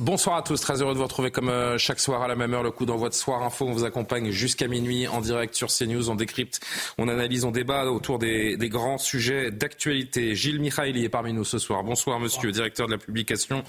Bonsoir à tous, très heureux de vous retrouver comme euh, chaque soir à la même heure, le coup d'envoi de Soir Info. On vous accompagne jusqu'à minuit en direct sur CNews. On décrypte, on analyse, on débat autour des, des grands sujets d'actualité. Gilles Mikhaili est parmi nous ce soir. Bonsoir monsieur, directeur de la publication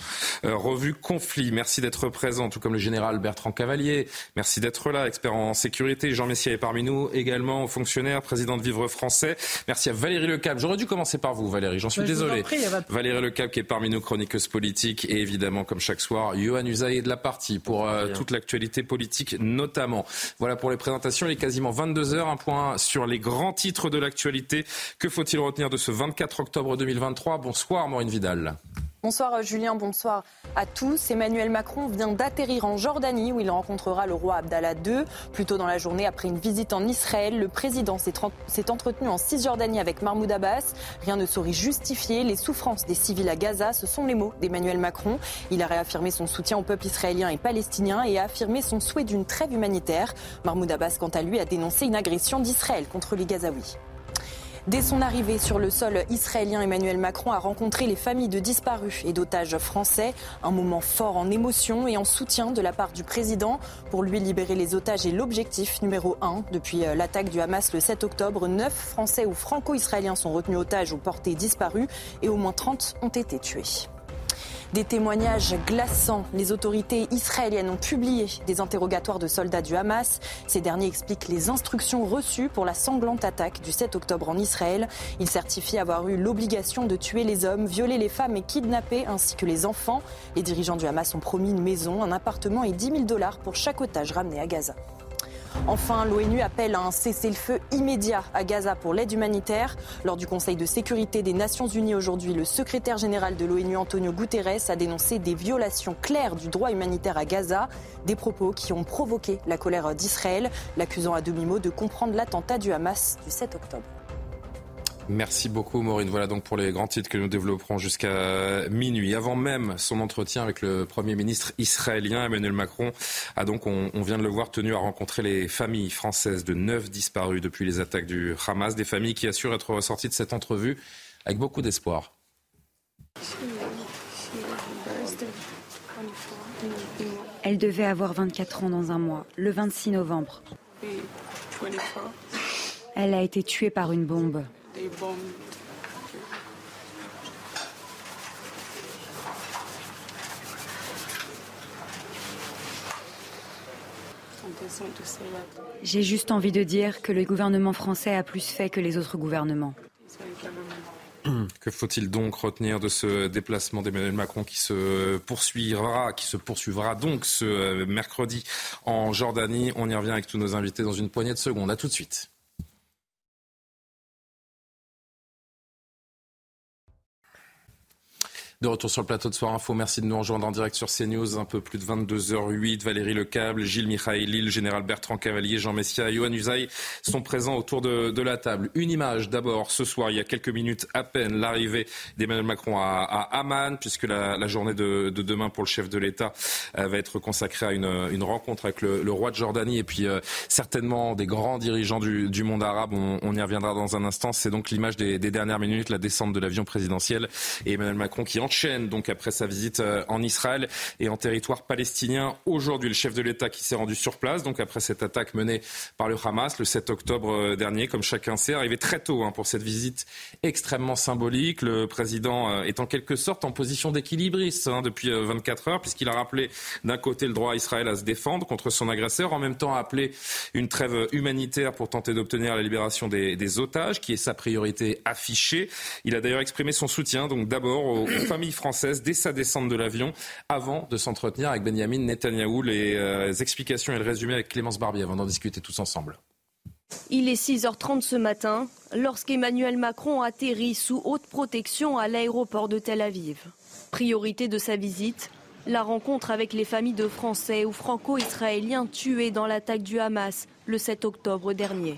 euh, Revue Conflit. Merci d'être présent, tout comme le général Bertrand Cavalier. Merci d'être là, expert en sécurité. Jean Messier est parmi nous également, fonctionnaire, président de Vivre Français. Merci à Valérie Lecap. J'aurais dû commencer par vous Valérie, j'en suis en désolé. prie, Valérie Lecap qui est parmi nous, chroniqueuse politique et évidemment comme chaque soir, Johan Usaï de la partie pour euh, toute l'actualité politique notamment. Voilà pour les présentations, il est quasiment 22h, un point sur les grands titres de l'actualité. Que faut-il retenir de ce 24 octobre 2023 Bonsoir Maureen Vidal. Bonsoir euh, Julien, bonsoir à tous. Emmanuel Macron vient d'atterrir en Jordanie où il rencontrera le roi Abdallah II. Plus tôt dans la journée, après une visite en Israël, le président s'est entretenu en Cisjordanie avec Mahmoud Abbas. Rien ne saurait justifier les souffrances des civils à Gaza. Ce sont les mots d'Emmanuel Macron. Il a réaffirmé son soutien au peuple israélien et palestinien et a affirmé son souhait d'une trêve humanitaire. Mahmoud Abbas, quant à lui, a dénoncé une agression d'Israël contre les Gazaouis. Dès son arrivée sur le sol israélien, Emmanuel Macron a rencontré les familles de disparus et d'otages français. Un moment fort en émotion et en soutien de la part du président. Pour lui, libérer les otages est l'objectif numéro un. Depuis euh, l'attaque du Hamas le 7 octobre, neuf Français ou franco-israéliens sont retenus otages ou portés disparus et au moins 30 ont été tués. Des témoignages glaçants. Les autorités israéliennes ont publié des interrogatoires de soldats du Hamas. Ces derniers expliquent les instructions reçues pour la sanglante attaque du 7 octobre en Israël. Ils certifient avoir eu l'obligation de tuer les hommes, violer les femmes et kidnapper ainsi que les enfants. Les dirigeants du Hamas ont promis une maison, un appartement et 10 000 dollars pour chaque otage ramené à Gaza. Enfin, l'ONU appelle à un cessez-le-feu immédiat à Gaza pour l'aide humanitaire. Lors du Conseil de sécurité des Nations Unies aujourd'hui, le secrétaire général de l'ONU, Antonio Guterres, a dénoncé des violations claires du droit humanitaire à Gaza, des propos qui ont provoqué la colère d'Israël, l'accusant à demi-mot de comprendre l'attentat du Hamas du 7 octobre. Merci beaucoup Maureen. Voilà donc pour les grands titres que nous développerons jusqu'à minuit. Avant même son entretien avec le Premier ministre israélien Emmanuel Macron a donc, on, on vient de le voir, tenu à rencontrer les familles françaises de neuf disparus depuis les attaques du Hamas. Des familles qui assurent être ressorties de cette entrevue avec beaucoup d'espoir. Elle devait avoir 24 ans dans un mois, le 26 novembre. Elle a été tuée par une bombe. J'ai juste envie de dire que le gouvernement français a plus fait que les autres gouvernements. Que faut-il donc retenir de ce déplacement d'Emmanuel Macron qui se poursuivra, qui se poursuivra donc ce mercredi en Jordanie? On y revient avec tous nos invités dans une poignée de secondes. À tout de suite. De retour sur le plateau de Soir Info, merci de nous rejoindre en direct sur CNews, un peu plus de 22h08. Valérie Lecable, Gilles Mikhaïli, le général Bertrand Cavalier, Jean Messia et Johan Usaï sont présents autour de, la table. Une image d'abord, ce soir, il y a quelques minutes à peine, l'arrivée d'Emmanuel Macron à, à Amman, puisque la, journée de, de demain pour le chef de l'État euh, va être consacrée à une, rencontre avec le, roi de Jordanie et puis euh, certainement des grands dirigeants du, monde arabe. On, y reviendra dans un instant. C'est donc l'image des, des dernières minutes, la descente de l'avion présidentiel et Emmanuel Macron qui enchaîne donc après sa visite euh, en Israël et en territoire palestinien. Aujourd'hui, le chef de l'État qui s'est rendu sur place, donc après cette attaque menée par le Hamas le 7 octobre euh, dernier, comme chacun sait, arrivé très tôt hein, pour cette visite extrêmement symbolique. Le président euh, est en quelque sorte en position d'équilibriste hein, depuis euh, 24 heures, puisqu'il a rappelé d'un côté le droit à Israël à se défendre contre son agresseur, en même temps a appelé une trêve humanitaire pour tenter d'obtenir la libération des, otages, qui est sa priorité affichée. Il a d'ailleurs exprimé son soutien, donc d'abord aux, aux françaises dès sa descente de l'avion, avant de s'entretenir avec Benjamin Netanyahou. Les euh, explications et le résumé avec Clémence Barbier, avant d'en discuter tous ensemble. Il est 6h30 ce matin lorsqu'Emmanuel Macron atterrit sous haute protection à l'aéroport de Tel Aviv. Priorité de sa visite, la rencontre avec les familles de Français ou Franco-Israéliens tués dans l'attaque du Hamas le 7 octobre dernier.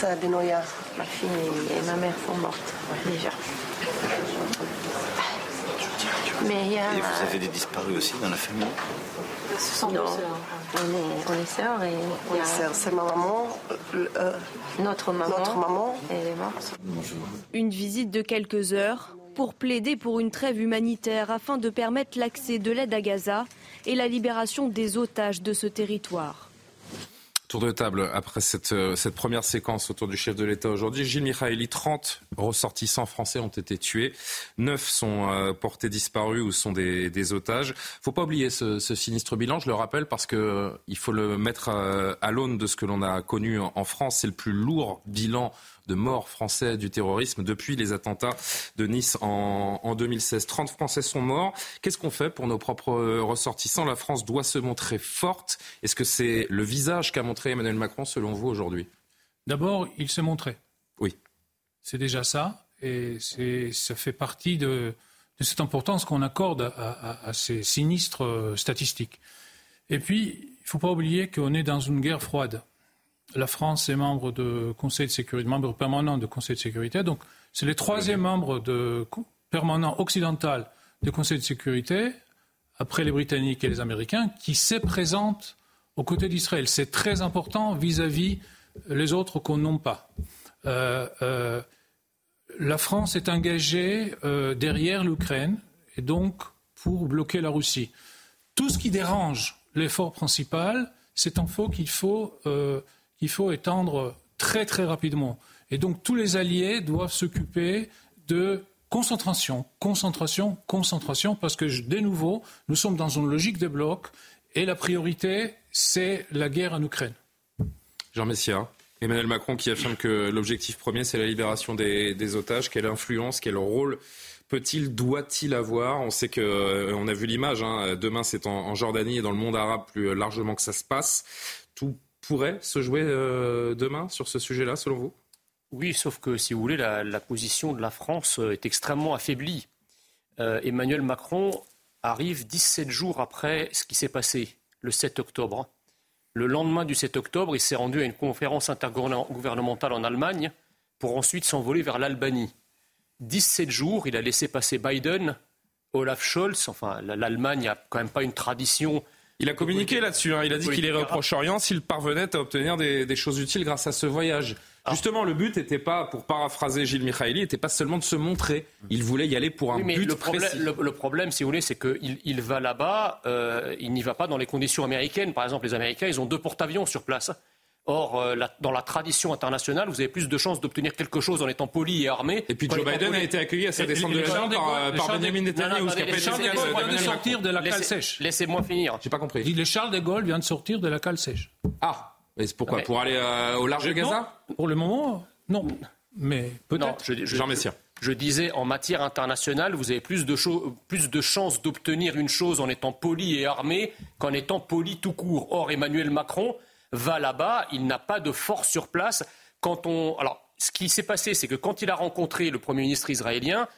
Ça, Benoît, ma fille et ma mère sont mortes déjà. Mais il y a... Et vous avez des disparus aussi dans la famille? Non, on est, on est sœurs et on est sœurs. C'est ma maman. Euh, notre maman. Notre maman. Elle est morte. Bonjour. Une visite de quelques heures pour plaider pour une trêve humanitaire afin de permettre l'accès de l'aide à Gaza et la libération des otages de ce territoire. Tour de table après cette, euh, cette première séquence autour du chef de l'État aujourd'hui. Gilles Michaeli, 30 ressortissants français ont été tués. 9 sont euh, portés disparus ou sont des, des otages. faut pas oublier ce, sinistre bilan, je le rappelle, parce que euh, faut le mettre à, l'aune de ce que l'on a connu en France. C'est le plus lourd bilan de morts français du terrorisme depuis les attentats de Nice en, en 2016. 30 Français sont morts. Qu'est-ce qu'on fait pour nos propres ressortissants? La France doit se montrer forte. Est-ce que c'est le visage qu'a montré Emmanuel Macron selon vous aujourd'hui? D'abord, il s'est montré. Oui. C'est déjà ça. Et ça fait partie de, de cette importance qu'on accorde à, à, à, ces sinistres statistiques. Et puis, il ne faut pas oublier qu'on est dans une guerre froide la France est membre du Conseil de sécurité, membre permanent du Conseil de sécurité. Donc, c'est le troisième membre de, permanent occidental du Conseil de sécurité, après les Britanniques et les Américains, qui se présente aux côtés d'Israël. C'est très important vis-à-vis les autres qu'on nomme pas. Euh, euh, la France est engagée euh, derrière l'Ukraine et donc pour bloquer la Russie. Tout ce qui dérange l'effort principal, c'est un faux qu'il faut qu'il faut étendre très très rapidement. Et donc tous les alliés doivent s'occuper de concentration, concentration, concentration, parce que de nouveau, nous sommes dans une logique de bloc et la priorité, c'est la guerre en Ukraine. Jean Messia, Emmanuel Macron qui affirme que l'objectif premier, c'est la libération des, des, otages. Quelle influence, quel rôle peut-il, doit-il avoir? On sait que, euh, on a vu l'image, hein, demain c'est en, en, Jordanie et dans le monde arabe plus largement que ça se passe. Tout pourrait se jouer euh, demain sur ce sujet-là, selon vous? Oui, sauf que, si vous voulez, la, position de la France euh, est extrêmement affaiblie. Euh, Emmanuel Macron arrive 17 jours après ce qui s'est passé le 7 octobre. Le lendemain du 7 octobre, il s'est rendu à une conférence intergouvernementale en Allemagne pour ensuite s'envoler vers l'Albanie. 17 jours, il a laissé passer Biden, Olaf Scholz. Enfin, l'Allemagne n'a quand même pas une tradition il a communiqué là-dessus. Hein. Il a dit qu'il irait au Proche-Orient s'il parvenait à obtenir des, des, choses utiles grâce à ce voyage. Ah. Justement, le but n'était pas, pour paraphraser Gilles Mikhaïli, n'était pas seulement de se montrer. Il voulait y aller pour un oui, mais but le problème, précis. Le, le, problème, si vous voulez, c'est qu'il il va là-bas, euh, il n'y va pas dans les conditions américaines. Par exemple, les Américains, ils ont deux porte-avions sur place. Or, euh, la, dans la tradition internationale, vous avez plus de chances d'obtenir quelque chose en étant poli et armé. Et puis Joe Biden a été accueilli à sa descente de l'avion par, par Benjamin Netanyahu. Charles de Gaulle vient de sortir de la cale sèche. Laissez-moi finir. J'ai pas compris. Le Charles de Gaulle vient de sortir de la cale sèche. Ah, mais c'est pourquoi Pour aller euh, au large de Gaza? Pour le moment, non. Mais peut-être. Je, je, Jean Messia. Je disais, en matière internationale, vous avez plus de, plus de chances d'obtenir une chose en étant poli et armé qu'en étant poli tout court. Or, Emmanuel Macron va là-bas, il n'a pas de force sur place. Quand on... Alors, ce qui s'est passé, c'est que quand il a rencontré le Premier ministre israélien,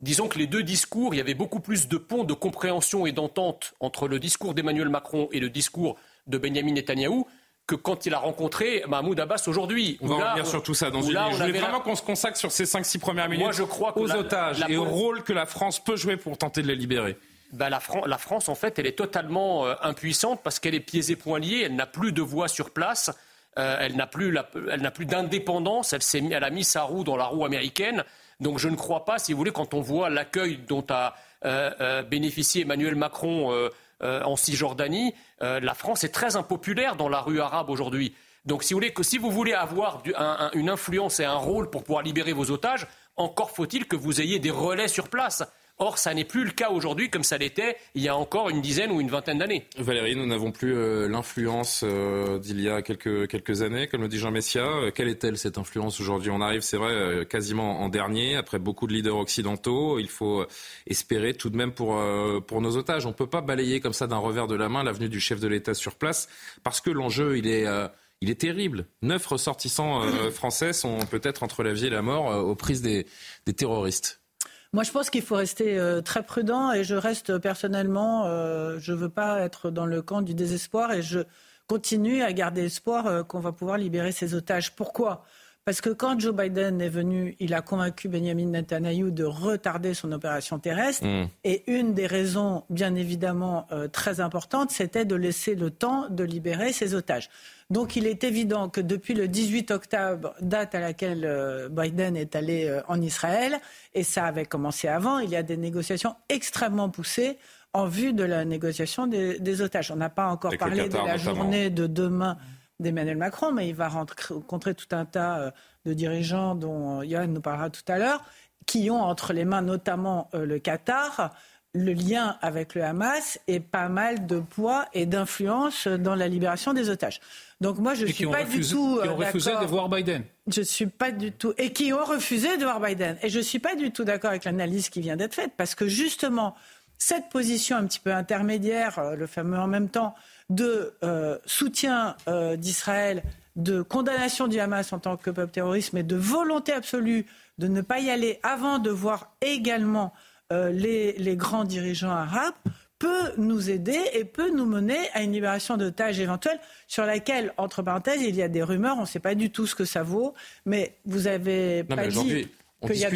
disons que les deux discours, il y avait beaucoup plus de ponts de compréhension et d'entente entre le discours d'Emmanuel Macron et le discours de Benjamin Netanyahou que quand il a rencontré Mahmoud Abbas aujourd'hui. On va là, revenir sur tout ça dans une minute. Je voulais vraiment la... qu'on se consacre sur ces 5-6 premières minutes Moi, je crois aux la, otages et au rôle que la France peut jouer pour tenter de les libérer. Ben, la, Fran la, France, en fait, elle est totalement euh, impuissante parce qu'elle est pieds et poings liés, elle n'a plus de voix sur place. elle n'a plus, d'indépendance. Elle, a mis sa roue dans la roue américaine. Donc je ne crois pas, si vous voulez, quand on voit l'accueil dont a bénéficié Emmanuel Macron en Cisjordanie, la France est très impopulaire dans la rue arabe aujourd'hui. Donc si vous voulez, que si vous voulez avoir une influence et un rôle pour pouvoir libérer vos otages, encore faut-il que vous ayez des relais sur place. Or, ça n'est plus le cas aujourd'hui comme ça l'était il y a encore une dizaine ou une vingtaine d'années. Valérie, nous n'avons plus euh, l'influence euh, d'il y a quelques, années, comme le dit Jean Messia. Euh, quelle est-elle cette influence aujourd'hui? On arrive, c'est vrai, quasiment en dernier, après beaucoup de leaders occidentaux. Il faut espérer tout de même pour, nos otages. On ne peut pas balayer comme ça d'un revers de la main l'avenue du chef de l'État sur place, parce que l'enjeu, il est il est terrible. Neuf ressortissants français sont peut-être entre la vie et la mort aux prises des, terroristes. Moi, je pense qu'il faut rester euh, très prudent et je reste personnellement, je ne veux pas être dans le camp du désespoir et je continue à garder espoir qu'on va pouvoir libérer ces otages. Pourquoi? Parce que quand Joe Biden est venu, il a convaincu Benjamin Netanyahu de retarder son opération terrestre. Mm. Et une des raisons, bien évidemment, très importantes, c'était de laisser le temps de libérer ces otages. Donc il est évident que depuis le 18 octobre, date à laquelle euh, Biden est allé euh, en Israël, et ça avait commencé avant, il y a des négociations extrêmement poussées en vue de la négociation des, otages. On n'a pas encore parlé de la journée de demain d'Emmanuel Macron, mais il va rencontrer tout un tas euh, de dirigeants dont Johan nous parlera tout à l'heure, qui ont entre les mains notamment le Qatar le lien avec le Hamas et pas mal de poids et d'influence dans la libération des otages. Donc moi, je ne suis pas du tout. Qui ont euh, refusé de voir Biden. Je suis pas du tout. Et qui ont refusé de voir Biden. Et je ne suis pas du tout d'accord avec l'analyse qui vient d'être faite, parce que justement, cette position un petit peu intermédiaire, euh, le fameux en même temps, de euh, soutien d'Israël, de condamnation du Hamas en tant que peuple terroriste, mais de volonté absolue de ne pas y aller avant de voir également les, les grands dirigeants arabes, peut nous aider et peut nous mener à une libération d'otages éventuelle sur laquelle, entre parenthèses, il y a des rumeurs, on ne sait pas du tout ce que ça vaut, mais vous avez pas dit qu'il y a...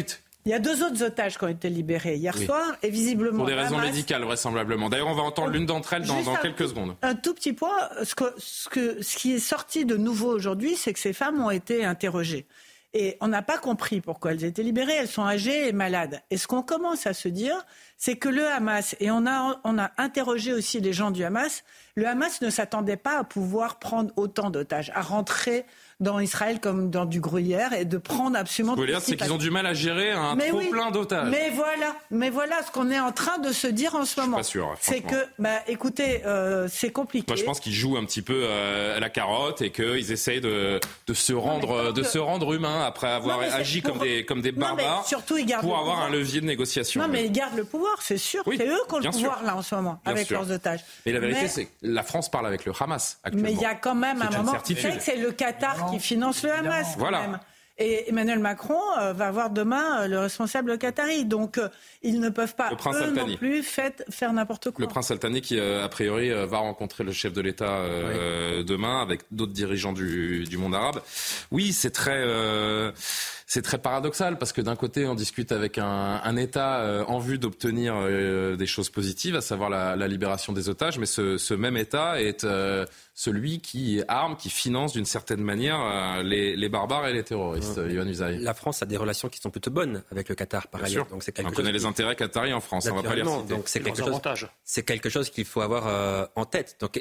Il y a deux autres otages qui ont été libérés hier soir et visiblement. Pour des raisons médicales, vraisemblablement. D'ailleurs, on va entendre l'une d'entre elles dans, quelques secondes. Un tout petit point. Ce, que, ce, que, ce qui est sorti de nouveau aujourd'hui, c'est que ces femmes ont été interrogées. Et on n'a pas compris pourquoi elles étaient libérées. Elles sont âgées et malades. Et ce qu'on commence à se dire, c'est que le Hamas, et on a, on a interrogé aussi les gens du Hamas, le Hamas ne s'attendait pas à pouvoir prendre autant d'otages, à rentrer dans Israël comme dans du gruyère et de prendre absolument. Ce que vous voulez dire, c'est qu'ils ont du mal à gérer un trop plein d'otages. Mais voilà, mais voilà ce qu'on est en train de se dire en ce moment. C'est que, bah, écoutez, euh, c'est compliqué. Moi, je pense qu'ils jouent un petit peu euh, à la carotte et qu'ils essayent de, de se rendre, de se rendre humains après avoir agi comme des comme des barbares. surtout, ils gardent pour avoir un levier de négociation. Non, mais ils gardent le pouvoir, c'est sûr. c'est eux qui ont le pouvoir là en ce moment avec leurs otages. Et la vérité, c'est que la France parle avec le Hamas actuellement. Mais il y a quand même un moment. C'est le Qatar qui finance le Hamas. Voilà. Et Emmanuel Macron euh, va avoir demain euh, le responsable qatari. Donc, euh, ils ne peuvent pas, eux non plus, faire n'importe quoi. Le prince Altani qui, a priori, va rencontrer le chef de l'État demain avec d'autres dirigeants du, du, monde arabe. Oui, c'est très c'est très paradoxal parce que d'un côté, on discute avec un, un État euh, en vue d'obtenir euh, des choses positives, à savoir la, la, libération des otages, mais ce, ce même État est euh, celui qui arme, qui finance d'une certaine manière les, les, barbares et les terroristes. La France a des relations qui sont plutôt bonnes avec le Qatar, par ailleurs. Donc c'est on connaît les intérêts qataris en France, on va pas les Donc c'est quelque, chose, c'est quelque chose qu'il faut avoir en tête. Donc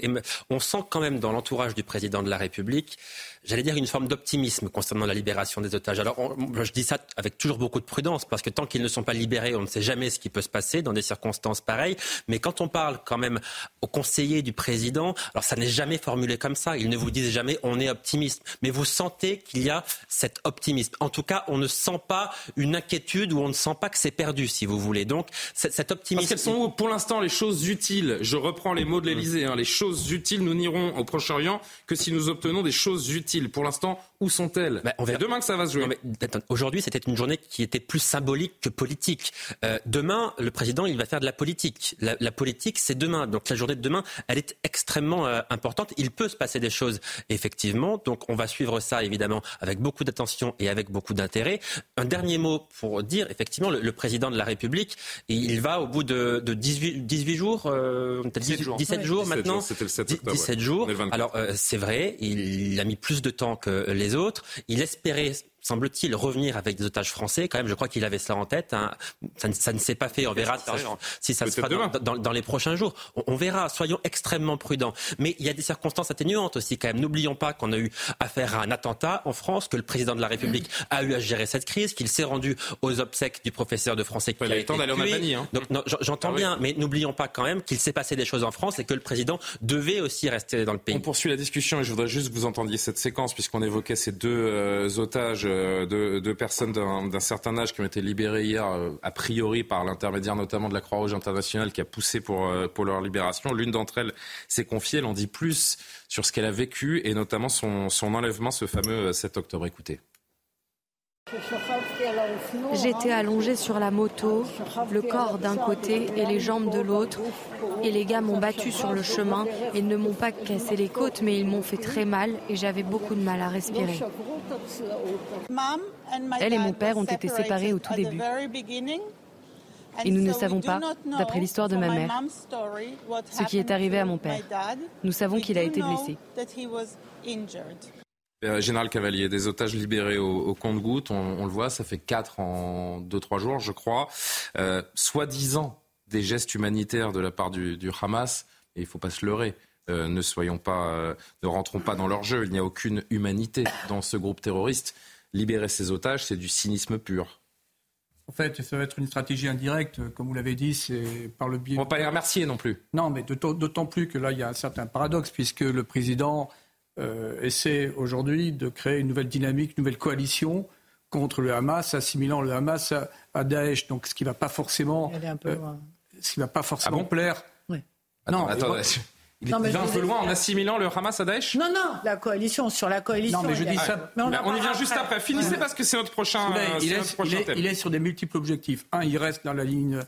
on sent quand même dans l'entourage du président de la République j'allais dire, une forme d'optimisme concernant la libération des otages. Alors, je dis ça avec toujours beaucoup de prudence, parce que tant qu'ils ne sont pas libérés, on ne sait jamais ce qui peut se passer dans des circonstances pareilles. Mais quand on parle quand même aux conseillers du président, alors ça n'est jamais formulé comme ça. Ils ne vous disent jamais on est optimiste, mais vous sentez qu'il y a cet optimisme. En tout cas, on ne sent pas une inquiétude ou on ne sent pas que c'est perdu, si vous voulez. Donc, cet optimisme. Parce qu'elles sont pour l'instant les choses utiles. Je reprends les mots de l'Élysée. Hein, les choses utiles, nous n'irons au Proche-Orient que si nous obtenons des choses utiles. Pour l'instant, où sont-elles bah, on verra... demain que ça va se jouer. aujourd'hui, c'était une journée qui était plus symbolique que politique. Euh, demain, le président, il va faire de la politique. La, politique, c'est demain. Donc la journée de demain, elle est extrêmement euh, importante. Il peut se passer des choses, effectivement. Donc on va suivre ça, évidemment, avec beaucoup d'attention et avec beaucoup d'intérêt. Un dernier mot pour dire, effectivement, le, président de la République, il va au bout de, 18, 18 jours, euh, 17 jours, 17 jours maintenant. C'était le 7 octobre. 17 jours. Alors euh, c'est vrai, il a mis plus de temps que les autres. Il espérait semble-t-il, revenir avec des otages français. Quand même, je crois qu'il avait cela en tête. Hein. Ça, ne, s'est pas fait. On verra si ça se fera dans, les prochains jours. On, verra. Soyons extrêmement prudents. Mais il y a des circonstances atténuantes aussi, quand même. N'oublions pas qu'on a eu affaire à un attentat en France, que le président de la République a eu à gérer cette crise, qu'il s'est rendu aux obsèques du professeur de français qui a été tué. Hein. j'entends ah bien, mais n'oublions pas quand même qu'il s'est passé des choses en France et que le président devait aussi rester dans le pays. On poursuit la discussion et je voudrais juste que vous entendiez cette séquence puisqu'on évoquait ces deux euh, otages euh, de, personnes d'un certain âge qui ont été libérées hier, euh, a priori par l'intermédiaire notamment de la Croix-Rouge internationale qui a poussé pour, euh, pour leur libération. L'une d'entre elles s'est confiée, elle en dit plus sur ce qu'elle a vécu et notamment son, son enlèvement ce fameux 7 octobre. Écoutez. J'étais allongée sur la moto, le corps d'un côté et les jambes de l'autre. Et les gars m'ont battu sur le chemin et ne m'ont pas cassé les côtes, mais ils m'ont fait très mal et j'avais beaucoup de mal à respirer. Elle et mon père ont été séparés au tout début. Et nous ne savons pas, d'après l'histoire de ma mère, ce qui est arrivé à mon père. Nous savons qu'il a été blessé. Euh, Général Cavalier, des otages libérés au, compte-gouttes, on, le voit, ça fait quatre en deux, trois jours, je crois. Euh, Soi-disant des gestes humanitaires de la part du, Hamas, et il ne faut pas se leurrer. Euh, ne soyons pas, euh, ne rentrons pas dans leur jeu. Il n'y a aucune humanité dans ce groupe terroriste. Libérer ces otages, c'est du cynisme pur. En fait, ça va être une stratégie indirecte, comme vous l'avez dit, c'est par le biais. On ne va pas les remercier non plus. Non, mais d'autant plus que là, il y a un certain paradoxe, puisque le président essaie aujourd'hui de créer une nouvelle dynamique, une nouvelle coalition contre le Hamas, assimilant le Hamas à, Daesh. Donc, ce qui ne va pas forcément, euh, ce qui va pas forcément ah plaire. Oui. non, attends, il est un peu loin en assimilant le Hamas à Daesh Non, non, la coalition, sur la coalition. Non, mais je dis ça. on, y vient juste après. Finissez parce que c'est notre prochain, il, est, il, est, sur des multiples objectifs. Un, il reste dans la ligne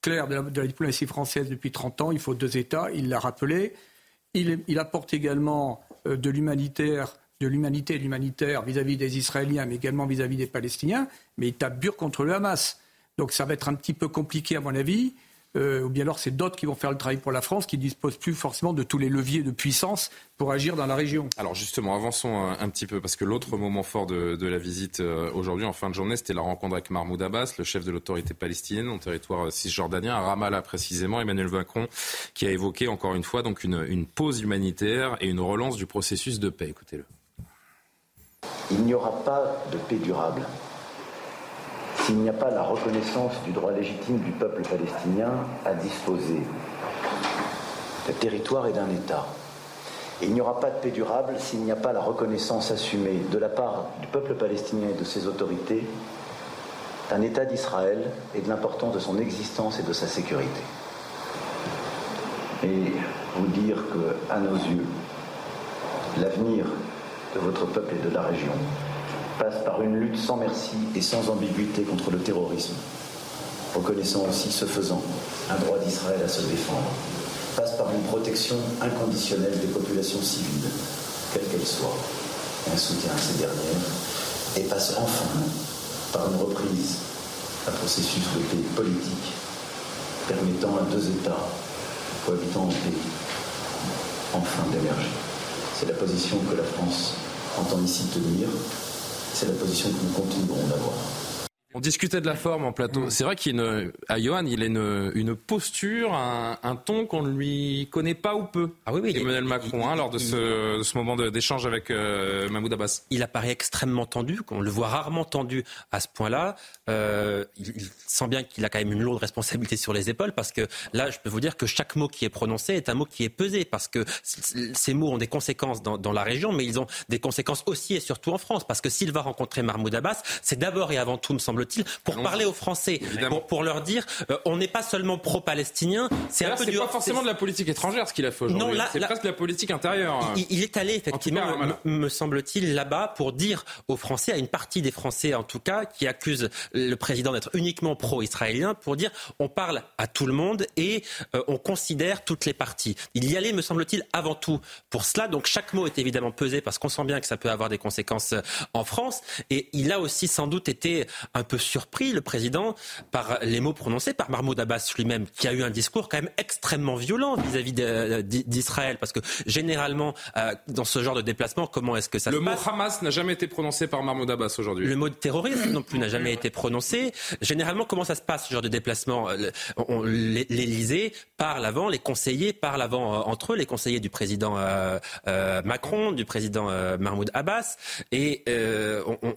claire de la, de la diplomatie française depuis 30 ans. Il faut deux États, il l'a rappelé. Il, il, apporte également euh, de l'humanitaire de l'humanité et l'humanitaire vis-à-vis des Israéliens, mais également vis-à-vis des Palestiniens, mais il tape dur contre le Hamas. Donc ça va être un petit peu compliqué, à mon avis. Euh, ou bien alors c'est d'autres qui vont faire le travail pour la France, qui ne disposent plus forcément de tous les leviers de puissance pour agir dans la région. Alors justement, avançons un, petit peu, parce que l'autre moment fort de, la visite euh, aujourd'hui, en fin de journée, c'était la rencontre avec Mahmoud Abbas, le chef de l'autorité palestinienne en territoire cisjordanien, à Ramallah précisément, Emmanuel Macron, qui a évoqué encore une fois donc une, une pause humanitaire et une relance du processus de paix. Écoutez-le. Il n'y aura pas de paix durable s'il n'y a pas la reconnaissance du droit légitime du peuple palestinien à disposer d'un territoire et d'un État. Et il n'y aura pas de paix durable s'il n'y a pas la reconnaissance assumée de la part du peuple palestinien et de ses autorités d'un État d'Israël et de l'importance de son existence et de sa sécurité. Et vous dire que, à nos yeux, l'avenir de votre peuple et de la région passe par une lutte sans merci et sans ambiguïté contre le terrorisme, reconnaissant aussi, ce faisant, un droit d'Israël à se défendre, passe par une protection inconditionnelle des populations civiles, quelles qu'elles soient, et un soutien à ces dernières, et passe enfin par une reprise d'un processus de paix politique permettant à deux États cohabitant en paix enfin d'émerger. C'est la position que la France entend ici tenir c'est la position que nous continuerons d'avoir. On discutait de la forme en plateau. C'est vrai qu'il à Johan, il a une, posture, un, ton qu'on ne lui connaît pas ou peu. Ah oui, oui. Emmanuel Macron, hein, lors de ce, moment d'échange avec euh, Mahmoud Abbas. Il apparaît extrêmement tendu, on le voit rarement tendu à ce point-là. Euh, il, sent bien qu'il a quand même une lourde responsabilité sur les épaules, parce que là, je peux vous dire que chaque mot qui est prononcé est un mot qui est pesé, parce que ces mots ont des conséquences dans, dans la région, mais ils ont des conséquences aussi et surtout en France, parce que s'il va rencontrer Mahmoud Abbas, c'est d'abord et avant tout, me semble semble-t-il, pour parler aux Français, pour, leur dire, euh, on n'est pas seulement pro-palestinien, c'est un peu du... pas forcément de la politique étrangère ce qu'il a fait aujourd'hui. C'est presque de la politique intérieure. Il, est allé effectivement, me, semble-t-il, là-bas pour dire aux Français, à une partie des Français en tout cas, qui accusent le président d'être uniquement pro-israélien, pour dire on parle à tout le monde et euh, on considère toutes les parties. Il y allait, me semble-t-il, avant tout pour cela. Donc chaque mot est évidemment pesé parce qu'on sent bien que ça peut avoir des conséquences euh, en France. Et il a aussi sans doute été un peu surpris, le président, par les mots prononcés par Mahmoud Abbas lui-même, qui a eu un discours quand même extrêmement violent vis-à-vis euh, d'Israël. Parce que généralement, dans ce genre de déplacement, comment est-ce que ça se passe? Le mot Hamas n'a jamais été prononcé par Mahmoud Abbas aujourd'hui. Le mot terrorisme non plus n'a jamais été prononcé. Généralement, comment ça se passe ce genre de déplacement? L'Élysée parle avant, les conseillers parlent avant euh, entre eux, les conseillers du président euh, euh, Macron, du président Mahmoud Abbas, et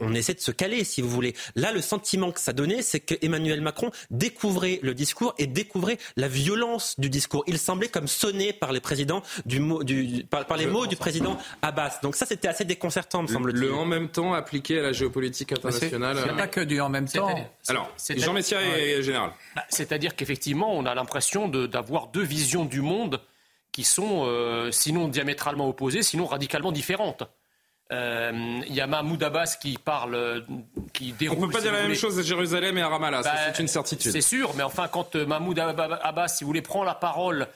on, essaie de se caler, si vous voulez. Là, le sentiment que ça donnait, c'est que Emmanuel Macron découvrait le discours et découvrait la violence du discours. Il semblait comme sonné par les présidents du, du par, les mots du président Abbas. Donc ça, c'était assez déconcertant, me semble-t-il. Le en même temps appliqué à la géopolitique internationale. C'est pas que du en même temps. Alors, Jean Messia est général. Bah, c'est-à-dire qu'effectivement, on a l'impression d'avoir deux visions du monde qui sont euh, sinon diamétralement opposées, sinon radicalement différentes. Euh, il y a Mahmoud Abbas qui parle, euh, qui déroule. On ne peut pas dire la même chose à Jérusalem et à Ramallah, bah, c'est une certitude. C'est sûr, mais enfin, quand Mahmoud Abbas, si vous voulez, prend la parole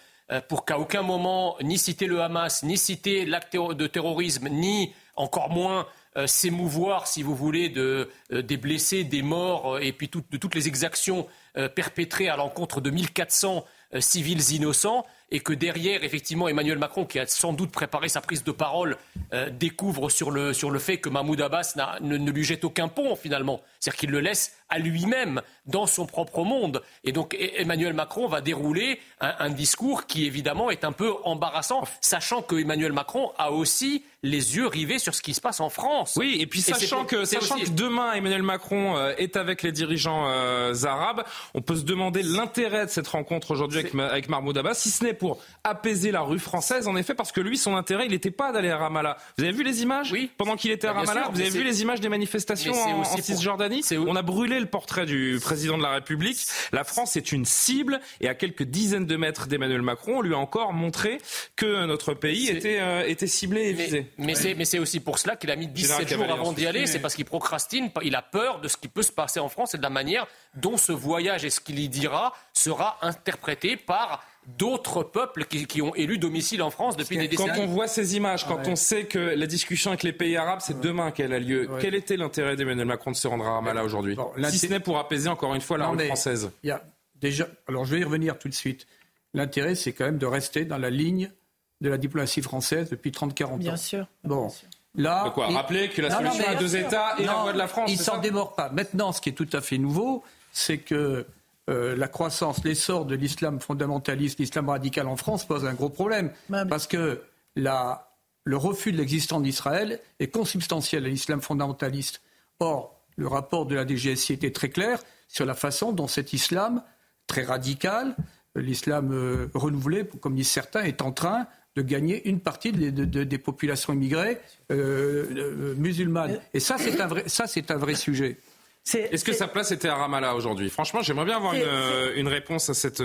pour qu'à aucun moment ni citer le Hamas, ni citer l'acte de terrorisme, ni encore moins s'émouvoir, si vous voulez, de, des blessés, des morts et puis de toutes les exactions perpétrées à l'encontre de 1400 civils innocents, et que derrière, effectivement, Emmanuel Macron, qui a sans doute préparé sa prise de parole, euh, découvre sur le, fait que Mahmoud Abbas ne, ne, lui jette aucun pont, finalement. C'est-à-dire qu'il le laisse à lui-même, dans son propre monde. Et donc e-, Emmanuel Macron va dérouler un, discours qui, évidemment, est un peu embarrassant, sachant que Emmanuel Macron a aussi les yeux rivés sur ce qui se passe en France. Oui, et puis sachant, que, sachant que demain, Emmanuel Macron euh, est avec les dirigeants euh, arabes, on peut se demander l'intérêt de cette rencontre aujourd'hui avec, avec Mahmoud Abbas, si ce n'est pour apaiser la rue française, en effet, parce que lui, son intérêt, il n'était pas d'aller à Ramallah. Vous avez vu les images Oui. Pendant qu'il était à Ramallah, vous avez vu les images des manifestations en, Cisjordanie On a brûlé le portrait du président de la République. La France est une cible, et à quelques dizaines de mètres d'Emmanuel Macron, on lui a encore montré que notre pays était, euh, était ciblé et visé. Mais, c'est aussi pour cela qu'il a mis 17 jours avant d'y aller. C'est parce qu'il procrastine, il a peur de ce qui peut se passer en France et de la manière dont ce voyage et ce qu'il y dira sera interprété par d'autres peuples qui, ont élu domicile en France depuis des décennies. Quand on voit ces images, quand on sait que la discussion avec les pays arabes, c'est demain qu'elle a lieu, quel était l'intérêt d'Emmanuel Macron de se rendre à Ramallah aujourd'hui Si ce n'est pour apaiser encore une fois la rue française. Il y a déjà, alors je vais y revenir tout de suite. L'intérêt, c'est quand même de rester dans la ligne de la diplomatie française depuis 30-40 ans. Bien sûr. Bon. Là, quoi Rappeler que la solution à deux États est la voie de la France. Il s'en démord pas. Maintenant, ce qui est tout à fait nouveau, c'est que euh, la croissance, l'essor de l'islam fondamentaliste, l'islam radical en France pose un gros problème. Parce que le refus de l'existence d'Israël est consubstantiel à l'islam fondamentaliste. Or, le rapport de la DGSI était très clair sur la façon dont cet islam, très radical, l'islam euh, renouvelé, comme disent certains, est en train de gagner une partie des populations immigrées euh, musulmanes. Et ça, c'est un vrai sujet. Est-ce que sa place était à Ramallah aujourd'hui? Franchement, j'aimerais bien avoir une, réponse à cette,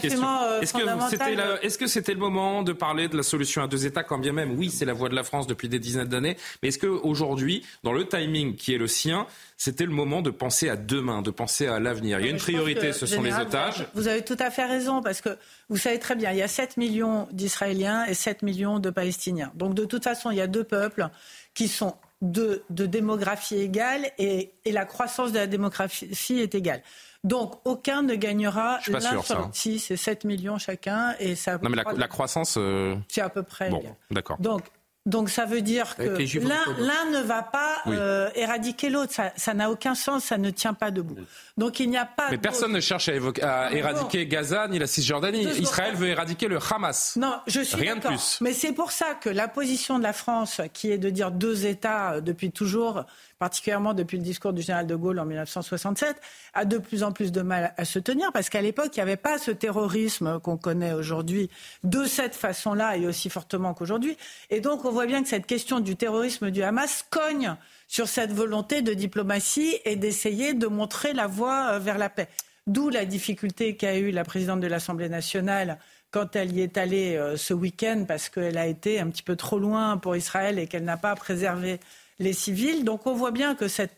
question. Est-ce que c'était le moment de parler de la solution à deux États, quand bien même, oui, c'est la voie de la France depuis des dizaines d'années, mais est-ce qu'aujourd'hui, dans le timing qui est le sien, c'était le moment de penser à demain, de penser à l'avenir? Il y a une priorité, ce sont les otages. Vous avez tout à fait raison, parce que vous savez très bien, il y a 7 millions d'Israéliens et 7 millions de Palestiniens. Donc de toute façon, il y a deux peuples qui sont de, démographie égale et, la croissance de la démographie est égale. Donc, aucun ne gagnera l'un sur si c'est 7 millions chacun et ça. Non, mais la, croissance. Euh, c'est à peu près. Bon, d'accord. Donc, donc ça veut dire que l'un ne va pas euh, éradiquer l'autre. Ça n'a aucun sens, ça ne tient pas debout. Donc il n'y a pas. Mais personne ne cherche à, éradiquer Gaza ni la Cisjordanie. Israël veut éradiquer le Hamas. Non, je suis Rien de plus. Mais c'est pour ça que la position de la France, qui est de dire deux États euh, depuis toujours, particulièrement depuis le discours du général de Gaulle en 1967, a de plus en plus de mal à se tenir parce qu'à l'époque, il n'y avait pas ce terrorisme qu'on connaît aujourd'hui de cette façon-là et aussi fortement qu'aujourd'hui. Et donc, on voit bien que cette question du terrorisme du Hamas cogne sur cette volonté de diplomatie et d'essayer de montrer la voie euh, vers la paix. D'où la difficulté qu'a eue la présidente de l'Assemblée nationale quand elle y est allée euh, ce week-end parce qu'elle a été un petit peu trop loin pour Israël et qu'elle n'a pas préservé les civils. Donc on voit bien que cette,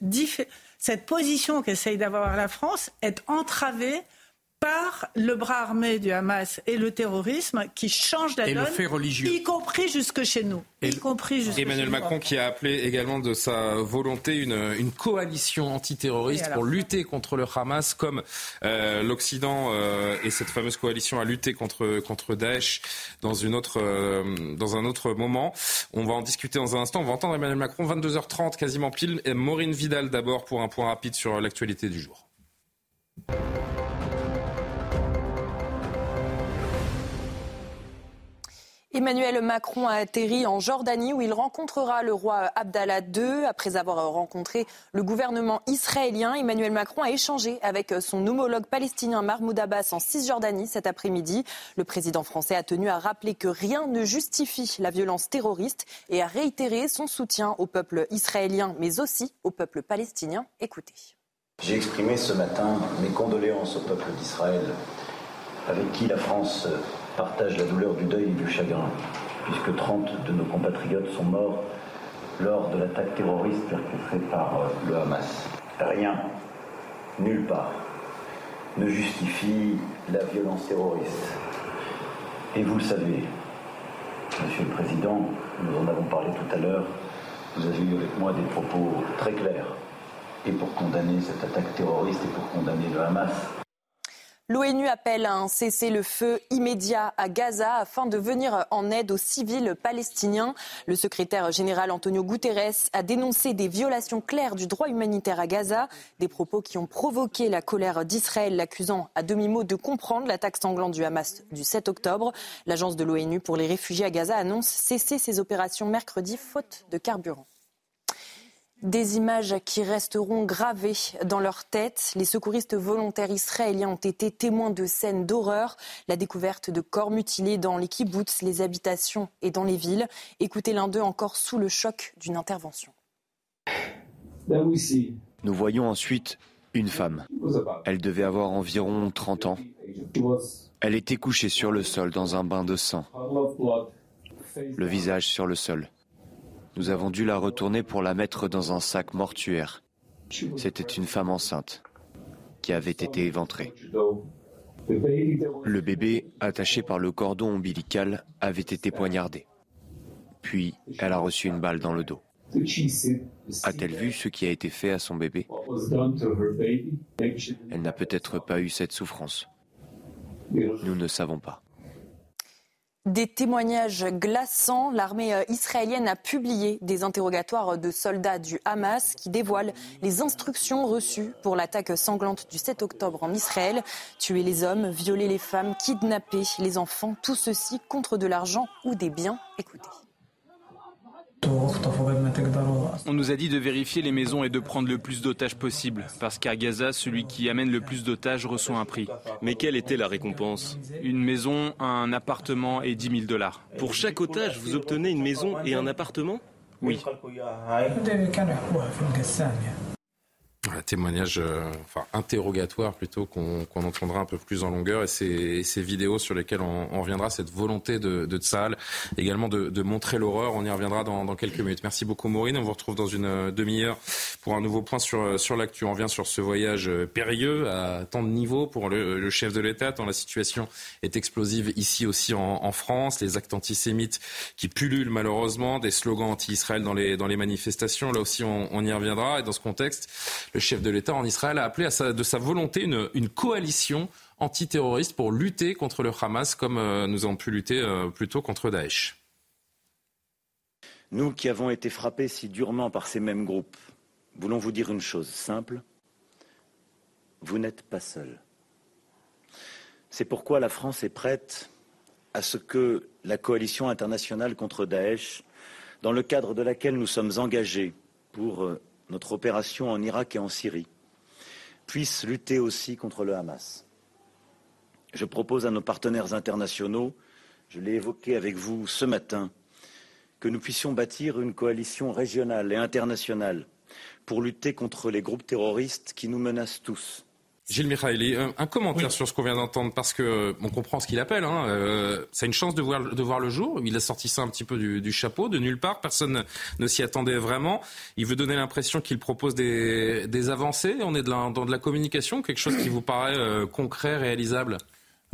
position qu'essaye d'avoir la France est entravée par le bras armé du Hamas et le terrorisme qui change la et donne, le fait religieux. y compris jusque chez nous. Et y compris jusque Emmanuel chez Macron nous. qui a appelé également de sa volonté une, une coalition antiterroriste pour lutter contre le Hamas, comme euh, l'Occident euh, et cette fameuse coalition a lutté contre, contre Daesh dans, une autre, euh, dans un autre moment. On va en discuter dans un instant. On va entendre Emmanuel Macron, 22h30 quasiment pile. Et Maureen Vidal d'abord pour un point rapide sur l'actualité du jour. Emmanuel Macron a atterri en Jordanie où il rencontrera le roi Abdallah II. Après avoir rencontré le gouvernement israélien, Emmanuel Macron a échangé avec son homologue palestinien Mahmoud Abbas en Cisjordanie cet après-midi. Le président français a tenu à rappeler que rien ne justifie la violence terroriste et a réitéré son soutien au peuple israélien mais aussi au peuple palestinien. Écoutez. J'ai exprimé ce matin mes condoléances au peuple d'Israël, avec qui la France partage la douleur du deuil et du chagrin, puisque 30 de nos compatriotes sont morts lors de l'attaque terroriste perpétrée par euh, le Hamas. Rien, nulle part, ne justifie la violence terroriste. Et vous le savez, Monsieur le Président, nous en avons parlé tout à l'heure, vous avez eu avec moi des propos très clairs, et pour condamner cette attaque terroriste et pour condamner le Hamas. L'ONU appelle à un cessez-le-feu immédiat à Gaza afin de venir en aide aux civils palestiniens. Le secrétaire général Antonio Guterres a dénoncé des violations claires du droit humanitaire à Gaza, des propos qui ont provoqué la colère d'Israël, l'accusant à demi-mot de comprendre l'attaque sanglante du Hamas du 7 octobre. L'agence de l'ONU pour les réfugiés à Gaza annonce cesser ses opérations mercredi faute de carburant. Des images qui resteront gravées dans leur tête. Les secouristes volontaires israéliens ont été témoins de scènes d'horreur. La découverte de corps mutilés dans les kibbutz, les habitations et dans les villes. Écoutez l'un d'eux encore sous le choc d'une intervention. Nous voyons ensuite une femme. Elle devait avoir environ 30 ans. Elle était couchée sur le sol dans un bain de sang, le visage sur le sol. Nous avons dû la retourner pour la mettre dans un sac mortuaire. C'était une femme enceinte qui avait été éventrée. Le bébé, attaché par le cordon ombilical, avait été poignardé. Puis, elle a reçu une balle dans le dos. A-t-elle vu ce qui a été fait à son bébé? Elle n'a peut-être pas eu cette souffrance. Nous ne savons pas. Des témoignages glaçants. L'armée euh, israélienne a publié des interrogatoires de soldats du Hamas qui dévoilent les instructions reçues pour l'attaque sanglante du 7 octobre en Israël. Tuer les hommes, violer les femmes, kidnapper les enfants, tout ceci contre de l'argent ou des biens. Écoutez. On nous a dit de vérifier les maisons et de prendre le plus d'otages possible, parce qu'à Gaza, celui qui amène le plus d'otages reçoit un prix. Mais quelle était la récompense? Une maison, un appartement et 10 000 dollars. Pour chaque otage, vous obtenez une maison et un appartement? Oui. Un témoignage, euh, enfin interrogatoire plutôt, qu'on qu'on entendra un peu plus en longueur et ces, ces vidéos sur lesquelles on, reviendra, cette volonté de, de également de, montrer l'horreur. On y reviendra dans, quelques minutes. Merci beaucoup Maureen. On vous retrouve dans une euh, demi-heure pour un nouveau point sur, euh, sur l'actu. On revient sur ce voyage périlleux à tant de niveaux pour le, chef de l'État, tant la situation est explosive ici aussi en, France. Les actes antisémites qui pullulent malheureusement, des slogans anti-Israël dans les, dans les manifestations. Là aussi, on y reviendra. Et dans ce contexte, le chef de l'État en Israël a appelé de sa volonté une, coalition antiterroriste pour lutter contre le Hamas comme euh, nous avons pu lutter euh, plutôt contre Daesh. Nous qui avons été frappés si durement par ces mêmes groupes, voulons vous dire une chose simple. Vous n'êtes pas seuls. C'est pourquoi la France est prête à ce que la coalition internationale contre Daesh, dans le cadre de laquelle nous sommes engagés pour euh, notre opération en Irak et en Syrie, puisse lutter aussi contre le Hamas. Je propose à nos partenaires internationaux, je l'ai évoqué avec vous ce matin, que nous puissions bâtir une coalition régionale et internationale pour lutter contre les groupes terroristes qui nous menacent tous. Gilles Mikhaili, un, commentaire sur ce qu'on vient d'entendre, parce que on comprend ce qu'il appelle. Hein, euh, ça a une chance de voir, de voir le jour. Il a sorti ça un petit peu du, chapeau, de nulle part. Personne ne s'y attendait vraiment. Il veut donner l'impression qu'il propose des, avancées. On est dans de la communication, quelque chose qui vous paraît euh, concret, réalisable?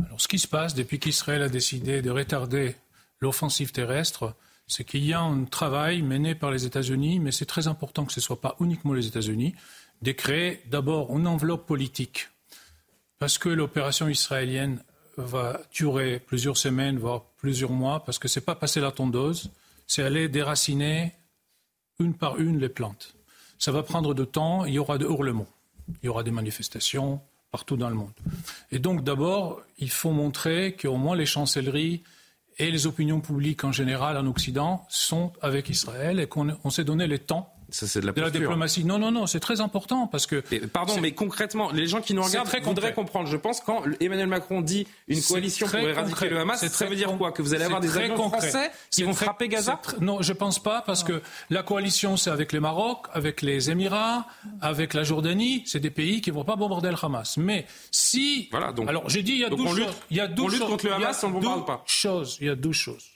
Alors, ce qui se passe depuis qu'Israël a décidé de retarder l'offensive terrestre, c'est qu'il y a un travail mené par les États-Unis, mais c'est très important que ce ne soit pas uniquement les États-Unis, de créer d'abord une enveloppe politique, parce que l'opération israélienne va durer plusieurs semaines, voire plusieurs mois, parce que ce n'est pas passer la tondeuse, c'est aller déraciner une par une les plantes. Ça va prendre du temps, il y aura des hurlements, il y aura des manifestations partout dans le monde. Et donc d'abord, il faut montrer qu'au moins les chancelleries et les opinions publiques en général en Occident sont avec Israël et qu'on s'est donné le temps ça, c'est de la, diplomatie. Non, non, non, c'est très important parce que. pardon, mais concrètement, les gens qui nous regardent voudraient comprendre. Je pense quand Emmanuel Macron dit une coalition pour éradiquer le Hamas, ça veut dire quoi? Que vous allez avoir des avions français qui vont frapper Gaza? Non, je pense pas parce que la coalition, c'est avec le Maroc, avec les Émirats, avec la Jordanie. C'est des pays qui vont pas bombarder le Hamas. Mais si. Voilà, donc. Alors, j'ai dit, il y a douze choses. Il y a on lutte contre le Hamas, on ne bombarde pas. Choses, il y a douze choses.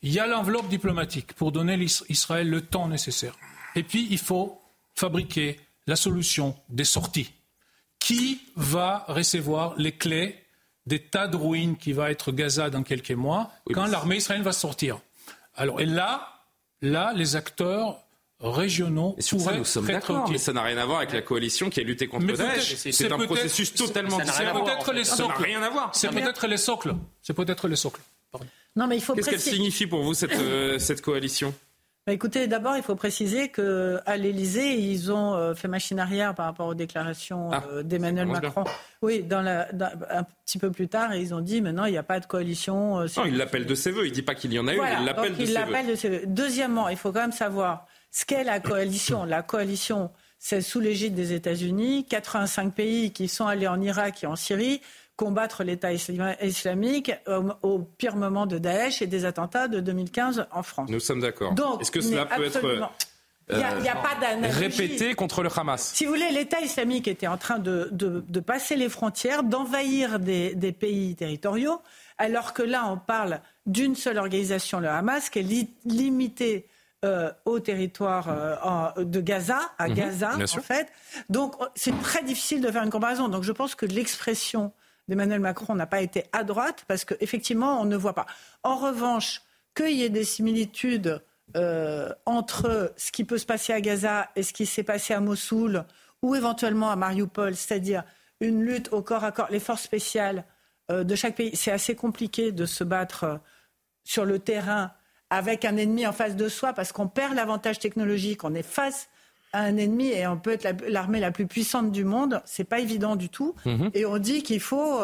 Il y a l'enveloppe diplomatique pour donner Israël le temps nécessaire. Et puis, il faut fabriquer la solution des sorties. Qui va recevoir les clés des tas de ruines qui va être Gaza dans quelques mois quand l'armée israélienne va sortir? Alors, et là, là, les acteurs régionaux et sur ça, nous sommes d'accord, mais ça n'a rien à voir avec la coalition qui a lutté contre Daesh. C'est un processus totalement différent. C'est peut-être les socles. rien à voir. C'est peut-être les socles. C'est peut-être les socles. Non, mais il faut. Qu'est-ce qu'elle signifie pour vous cette, euh, cette coalition? Écoutez, d'abord, il faut préciser qu'à l'Élysée, ils ont euh, fait machine arrière par rapport aux déclarations ah, euh, d'Emmanuel Macron. Oui, dans la, un petit peu plus tard, ils ont dit maintenant, il n'y a pas de coalition. Euh, non, il l'appelle de ses voeux. Il ne dit pas qu'il y en a eu, il l'appelle de, de ses voeux. Deuxièmement, il faut quand même savoir ce qu'est la coalition. La coalition, c'est sous l'égide des États-Unis, 85 pays qui sont allés en Irak et en Syrie combattre l'État islamique au, pire moment de Daesh et des attentats de 2015 en France. Nous sommes d'accord. Est-ce que cela peut être il n'y a, pas répété contre le Hamas. Si vous voulez, l'État islamique était en train de, de, passer les frontières, d'envahir des, des, pays territoriaux, alors que là, on parle d'une seule organisation, le Hamas, qui est limitée euh, au territoire euh, de Gaza, à mhm, Gaza, en fait. Donc, c'est très difficile de faire une comparaison. Donc, je pense que l'expression d'Emmanuel Macron n'a pas été à droite parce qu'effectivement, on ne voit pas. En revanche, qu'il y ait des similitudes euh, entre ce qui peut se passer à Gaza et ce qui s'est passé à Mossoul ou éventuellement à Mariupol, c'est-à-dire une lutte au corps à corps, les forces spéciales euh, de chaque pays, c'est assez compliqué de se battre euh, sur le terrain avec un ennemi en face de soi parce qu'on perd l'avantage technologique, on est face un ennemi et on peut être l'armée la plus puissante du monde, c'est pas évident du tout. Mhm. Et on dit qu'il faut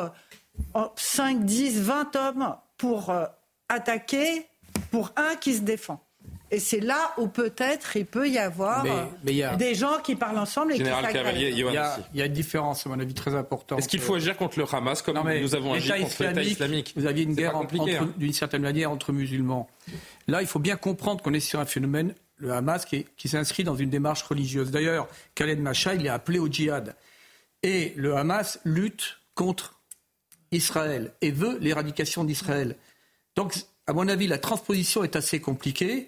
5, 10, 20 hommes pour euh, attaquer pour un qui se défend. Et c'est là où peut-être il peut y avoir euh, des gens qui parlent ensemble et Général qui Cavalier, il, y a, il y a une différence, à mon avis, très importante. Est-ce qu'il faut agir contre le Hamas comme nous avons agi contre l'État islamique Vous aviez une guerre d'une certaine manière entre musulmans. Là, il faut bien comprendre qu'on est sur un phénomène le Hamas qui, s'inscrit dans une démarche religieuse. D'ailleurs, Khaled Macha, il est appelé au djihad. Et le Hamas lutte contre Israël et veut l'éradication d'Israël. Donc, à mon avis, la transposition est assez compliquée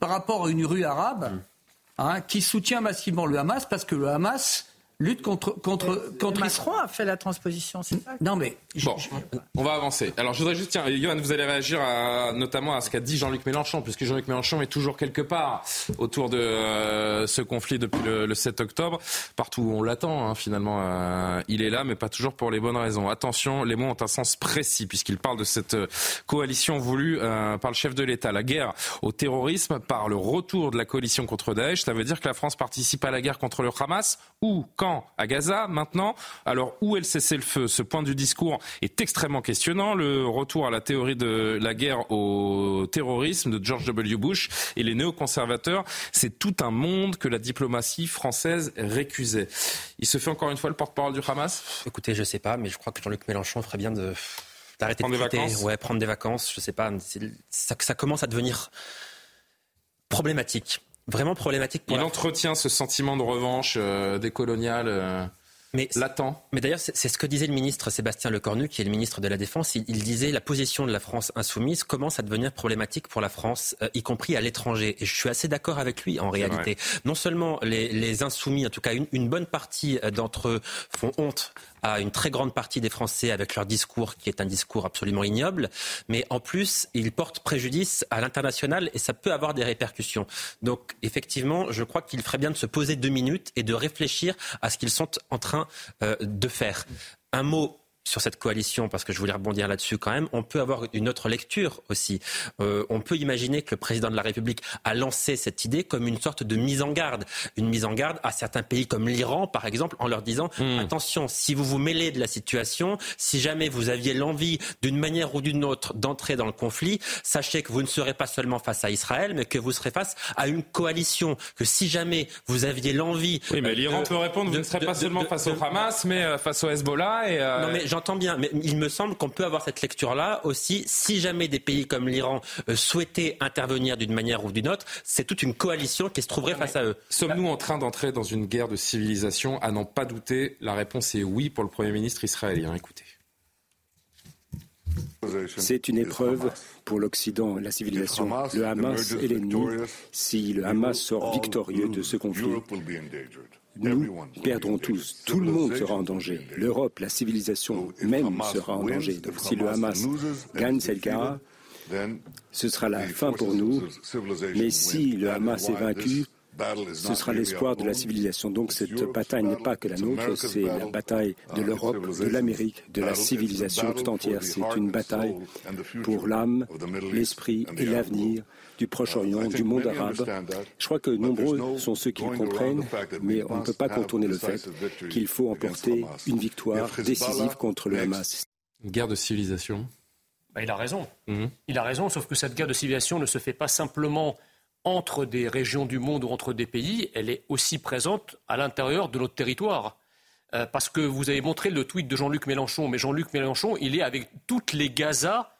par rapport à une rue arabe hein, qui soutient massivement le Hamas parce que le Hamas lutte contre contre contre Macron a fait la transposition, c'est ça Non mais bon, on va avancer. Alors je voudrais juste tiens, Johan, vous allez réagir à, notamment à ce qu'a dit Jean-Luc Mélenchon, puisque Jean-Luc Mélenchon est toujours quelque part autour de euh, ce conflit depuis le, 7 octobre. Partout où on l'attend, hein, finalement, euh, il est là, mais pas toujours pour les bonnes raisons. Attention, les mots ont un sens précis puisqu'il parle de cette euh, coalition voulue par le chef de l'État, la guerre au terrorisme par le retour de la coalition contre Daesh. Ça veut dire que la France participe à la guerre contre le Hamas ou quand à Gaza maintenant. Alors où est le cessez-le-feu? Ce point du discours est extrêmement questionnant. Le retour à la théorie de la guerre au terrorisme de George W. Bush et les néoconservateurs, c'est tout un monde que la diplomatie française récusait. Il se fait encore une fois le porte-parole du Hamas? Écoutez, je ne sais pas, mais je crois que Jean-Luc Mélenchon ferait bien de d'arrêter de des vacances? Ouais, prendre des vacances, je sais pas. Ça, ça commence à devenir problématique. Vraiment problématique. Pour Il entretient ce sentiment de revanche euh, décoloniale. Euh, mais, latent. Mais d'ailleurs, c'est ce que disait le ministre Sébastien Lecornu, qui est le ministre de la Défense. Il, disait la position de la France insoumise commence à devenir problématique pour la France, euh, y compris à l'étranger. Et je suis assez d'accord avec lui en réalité. Non seulement les, les, insoumis, en tout cas une, une bonne partie d'entre eux, font honte à une très grande partie des Français avec leur discours qui est un discours absolument ignoble, mais en plus, ils portent préjudice à l'international et ça peut avoir des répercussions. Donc effectivement, je crois qu'il ferait bien de se poser deux minutes et de réfléchir à ce qu'ils sont en train euh, de faire. Un mot sur cette coalition, parce que je voulais rebondir là-dessus quand même, on peut avoir une autre lecture aussi. Euh, on peut imaginer que le président de la République a lancé cette idée comme une sorte de mise en garde. Une mise en garde à certains pays comme l'Iran, par exemple, en leur disant hmm. attention, si vous vous mêlez de la situation, si jamais vous aviez l'envie d'une manière ou d'une autre d'entrer dans le conflit, sachez que vous ne serez pas seulement face à Israël, mais que vous serez face à une coalition. Que si jamais vous aviez l'envie... Oui, mais l'Iran peut répondre, vous ne serez pas seulement face au Hamas, mais euh, face au Hezbollah et... Euh, j'entends bien, mais il me semble qu'on peut avoir cette lecture-là aussi. Si jamais des pays comme l'Iran euh, souhaitaient intervenir d'une manière ou d'une autre, c'est toute une coalition qui se trouverait face à eux. Sommes-nous en train d'entrer dans une guerre de civilisation À n'en pas douter, la réponse est oui pour le Premier ministre israélien. Écoutez. C'est une épreuve pour l'Occident, la civilisation. Le Hamas est l'ennemi. Si le Hamas sort victorieux de ce conflit, nous perdrons tous. Tout le monde sera en danger. L'Europe, la civilisation même sera en danger. Donc si le Hamas gagne cette guerre, ce sera la fin pour nous. Mais si le Hamas est vaincu, ce sera l'espoir de la civilisation. Donc cette bataille n'est pas que la nôtre, c'est la bataille de l'Europe, de l'Amérique, de la civilisation tout entière. C'est une bataille pour l'âme, l'esprit et l'avenir du Proche-Orient, du monde arabe. Je crois que nombreux sont ceux qui le comprennent, mais on ne peut pas contourner le fait qu'il faut emporter une victoire décisive contre le Hamas. Une guerre de civilisation bah, Il a raison. Mhm. Il a raison, sauf que cette guerre de civilisation ne se fait pas simplement entre des régions du monde ou entre des pays, elle est aussi présente à l'intérieur de notre territoire. Euh, parce que vous avez montré le tweet de Jean-Luc Mélenchon, mais Jean-Luc Mélenchon, il est avec toutes les Gazas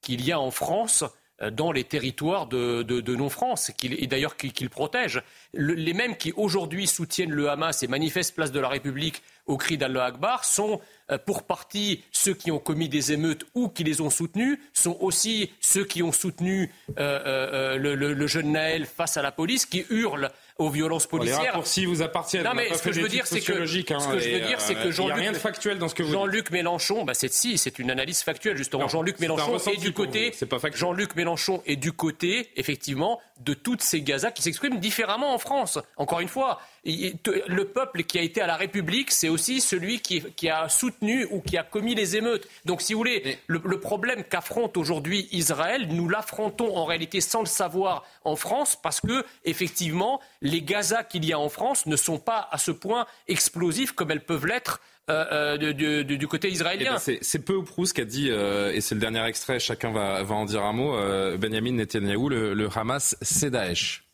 qu'il y a en France euh, dans les territoires de, non-France, et d'ailleurs qu'il protège. les mêmes qui aujourd'hui soutiennent le Hamas et manifestent place de la République au cri d'Allah Akbar sont euh, pour partie ceux qui ont commis des émeutes ou qui les ont soutenus, sont aussi ceux qui ont soutenu euh, le, jeune Naël face à la police, qui hurle aux violences policières. Pour si vous appartiennent. Non, mais ce que je veux dire, c'est que, ce que je veux dire, c'est que rien de factuel dans ce que vous Jean-Luc Mélenchon, bah c'est si, c'est une analyse factuelle justement. Jean-Luc Mélenchon est du côté. Jean-Luc Mélenchon est du côté, effectivement, de toutes ces Gazas qui s'expriment différemment en France. Encore une fois, le peuple qui a été à la République, c'est aussi celui qui, a soutenu ou qui a commis les émeutes. Donc, si vous voulez, le, problème qu'affronte aujourd'hui Israël, nous l'affrontons en réalité sans le savoir en France, parce que effectivement, les Gazas qu'il y a en France ne sont pas à ce point explosifs comme elles peuvent l'être euh, euh, du, côté israélien. Eh ben, c'est peu ou prou ce qu'a dit, euh, et c'est le dernier extrait, chacun va, en dire un mot, Benjamin Netanyahu, le, le Hamas, c'est Daesh.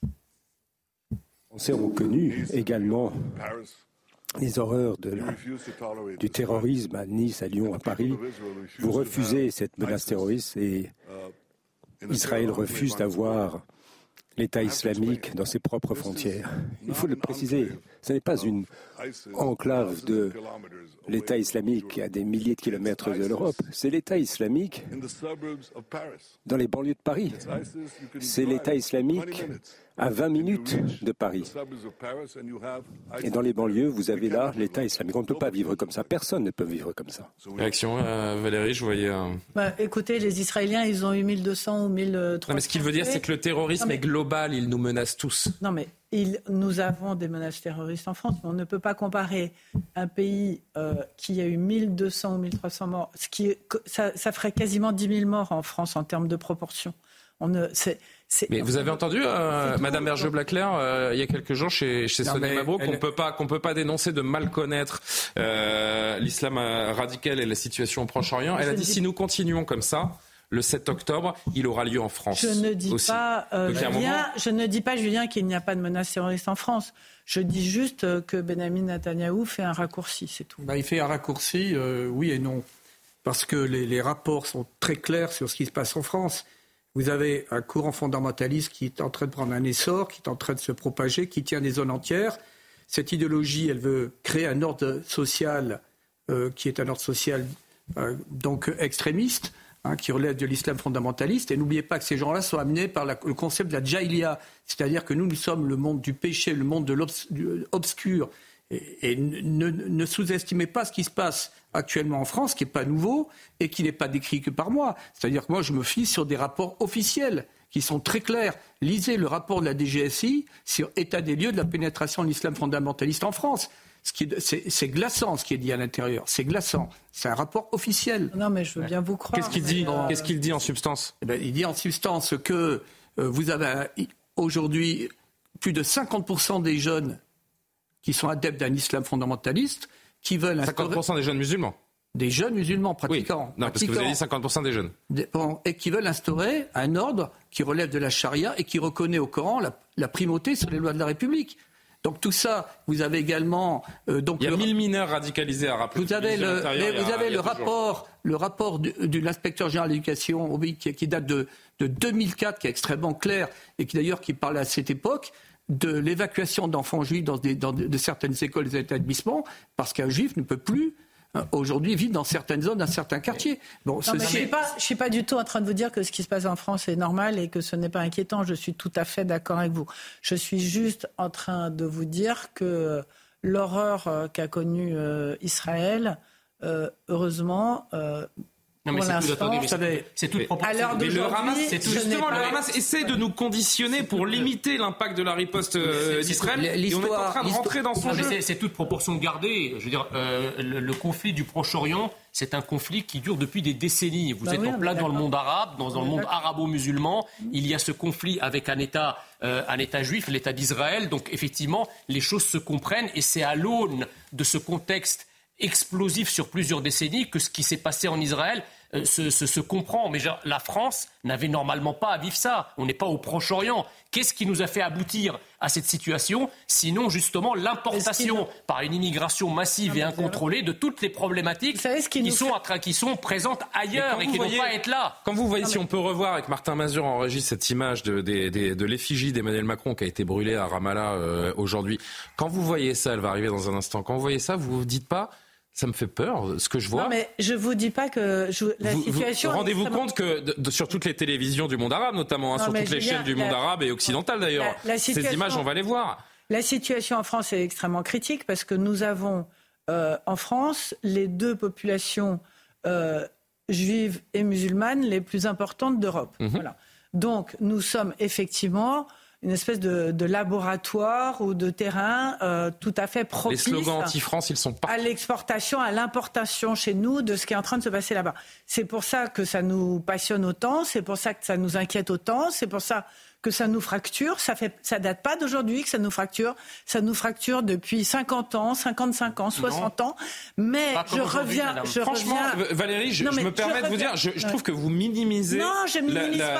On s'est reconnu également les horreurs de du terrorisme à Nice, à Lyon, à Paris. Vous refusez cette menace terroriste et Israël refuse d'avoir l'État islamique dans ses propres frontières. Il faut le préciser, ce n'est pas une enclave de l'État islamique à des milliers de kilomètres de l'Europe, c'est l'État islamique dans les banlieues de Paris. C'est l'État islamique à 20 minutes de Paris. Et dans les banlieues, vous avez là l'État islamique. On ne peut pas vivre comme ça. Personne ne peut vivre comme ça. Réaction, euh, Valérie, je voyais. Bah, écoutez, les Israéliens, ils ont eu 1200 ou 1300. Non, mais ce qu'il veut dire, c'est que le terrorisme est global. Il nous menace tous. Non, mais nous avons des menaces terroristes en France, mais on ne peut pas comparer un pays euh, qui a eu 1200 ou 1300 morts, ce qui, ça, ça, ferait quasiment 10 000 morts en France en termes de proportion. On ne, mais vous avez entendu, euh, Madame Berger Blaclair, euh, il y a quelques jours chez, chez Sonia Mabrouk, qu'on peut pas qu'on peut pas dénoncer de mal connaître euh, l'islam radical et la situation au Proche-Orient. Elle a dit si nous continuons comme ça, le 7 octobre, il aura lieu en France. Je ne dis pas, Julien, je ne dis pas, Julien, qu'il n'y a pas de menace terroriste en France. Je dis juste que Benjamin Netanyahou fait un raccourci, c'est tout. Bah, il fait un raccourci, oui et non, parce que les, les rapports sont très clairs sur ce qui se passe en France. Vous avez un courant fondamentaliste qui est en train de prendre un essor, qui est en train de se propager, qui tient des zones entières. Cette idéologie, elle veut créer un ordre social euh, qui est un ordre social euh, donc extrémiste, hein, qui relève de l'islam fondamentaliste. Et n'oubliez pas que ces gens-là sont amenés par le concept de la jahiliya, c'est-à-dire que nous, nous sommes le monde du péché, le monde de l'obscur. Et, ne, sous-estimez pas ce qui se passe actuellement en France, qui n'est pas nouveau et qui n'est pas décrit que par moi. C'est-à-dire que moi, je me fie sur des rapports officiels qui sont très clairs. Lisez le rapport de la DGSI sur état des lieux de la pénétration de l'islam fondamentaliste en France. C'est glaçant ce qui est dit à l'intérieur. C'est glaçant. C'est un rapport officiel. Non, mais je veux bien vous croire. Qu'est-ce qu'il dit Qu'est-ce qu'il dit en substance? Eh ben, Il dit en substance que euh, vous avez aujourd'hui plus de 50% des jeunes qui sont adeptes d'un islam fondamentaliste, qui veulent... 50% des jeunes musulmans des jeunes musulmans pratiquants. non, parce que vous avez dit 50% des jeunes. et qui veulent instaurer un ordre qui relève de la charia et qui reconnaît au Coran la, primauté sur les lois de la République. Donc tout ça, vous avez également euh, donc il y a 1000 mineurs radicalisés à rappeler. Vous avez le, vous avez le rapport, le rapport de, l'inspecteur général de l'éducation qui, qui, date de, de 2004, qui est extrêmement clair et qui d'ailleurs qui parle à cette époque de l'évacuation d'enfants juifs dans, de certaines écoles et établissements, parce qu'un juif ne peut plus euh, aujourd'hui vivre dans certaines zones, dans certains quartiers. Bon, je ne suis, suis, pas du tout en train de vous dire que ce qui se passe en France est normal et que ce n'est pas inquiétant. Je suis tout à fait d'accord avec vous. Je suis juste en train de vous dire que l'horreur euh, qu'a connue euh, Israël, heureusement, non, mais c'est tout, Mais le Hamas, c'est justement, le Hamas essaie de nous conditionner pour limiter l'impact de la riposte euh, d'Israël. Et on est en train de rentrer dans son jeu. C'est toute proportion gardée. Je veux dire, euh, le, conflit du Proche-Orient, c'est un conflit qui dure depuis des décennies. Vous bah êtes en plein dans le monde arabe, dans, le monde arabo-musulman. Il y a ce conflit avec un État, euh, un État juif, l'État d'Israël. Donc effectivement, les choses se comprennent et c'est à l'aune de ce contexte explosif sur plusieurs décennies que ce qui s'est passé en Israël euh, se, comprend. Mais la France n'avait normalement pas à vivre ça. On n'est pas au Proche-Orient. Qu'est-ce qui nous a fait aboutir à cette situation Sinon, justement, l'importation par une immigration massive et incontrôlée de toutes les problématiques qui, sont, qui sont présentes ailleurs et qui ne vont pas être là. Quand vous voyez, si on peut revoir avec Martin Mazur enregistre cette image de, de, l'effigie d'Emmanuel Macron qui a été brûlée à Ramallah euh, aujourd'hui, quand vous voyez ça, elle va arriver dans un instant, quand vous voyez ça, vous vous dites pas ça me fait peur, ce que je vois. Non, mais je vous dis pas que la situation. Rendez-vous compte que sur toutes les télévisions du monde arabe, notamment hein, sur toutes les chaînes du monde arabe et occidental d'ailleurs, ces images, on va les voir. La situation en France est extrêmement critique parce que nous avons euh, en France les deux populations euh, juives et musulmanes les plus importantes d'Europe. Mhm. Voilà. Donc nous sommes effectivement une espèce de, laboratoire ou de terrain euh, tout à fait propice. Les slogans anti-France, ils sont pas. À l'exportation, à l'importation chez nous de ce qui est en train de se passer là-bas. C'est pour ça que ça nous passionne autant, c'est pour ça que ça nous inquiète autant, c'est pour ça que ça nous fracture. Ça fait, ça date pas d'aujourd'hui que ça nous fracture. Ça nous fracture depuis 50 ans, 55 ans, 60 ans. Mais je reviens, je Franchement, reviens... Valérie, je, me permets de vous dire, je, trouve que vous minimisez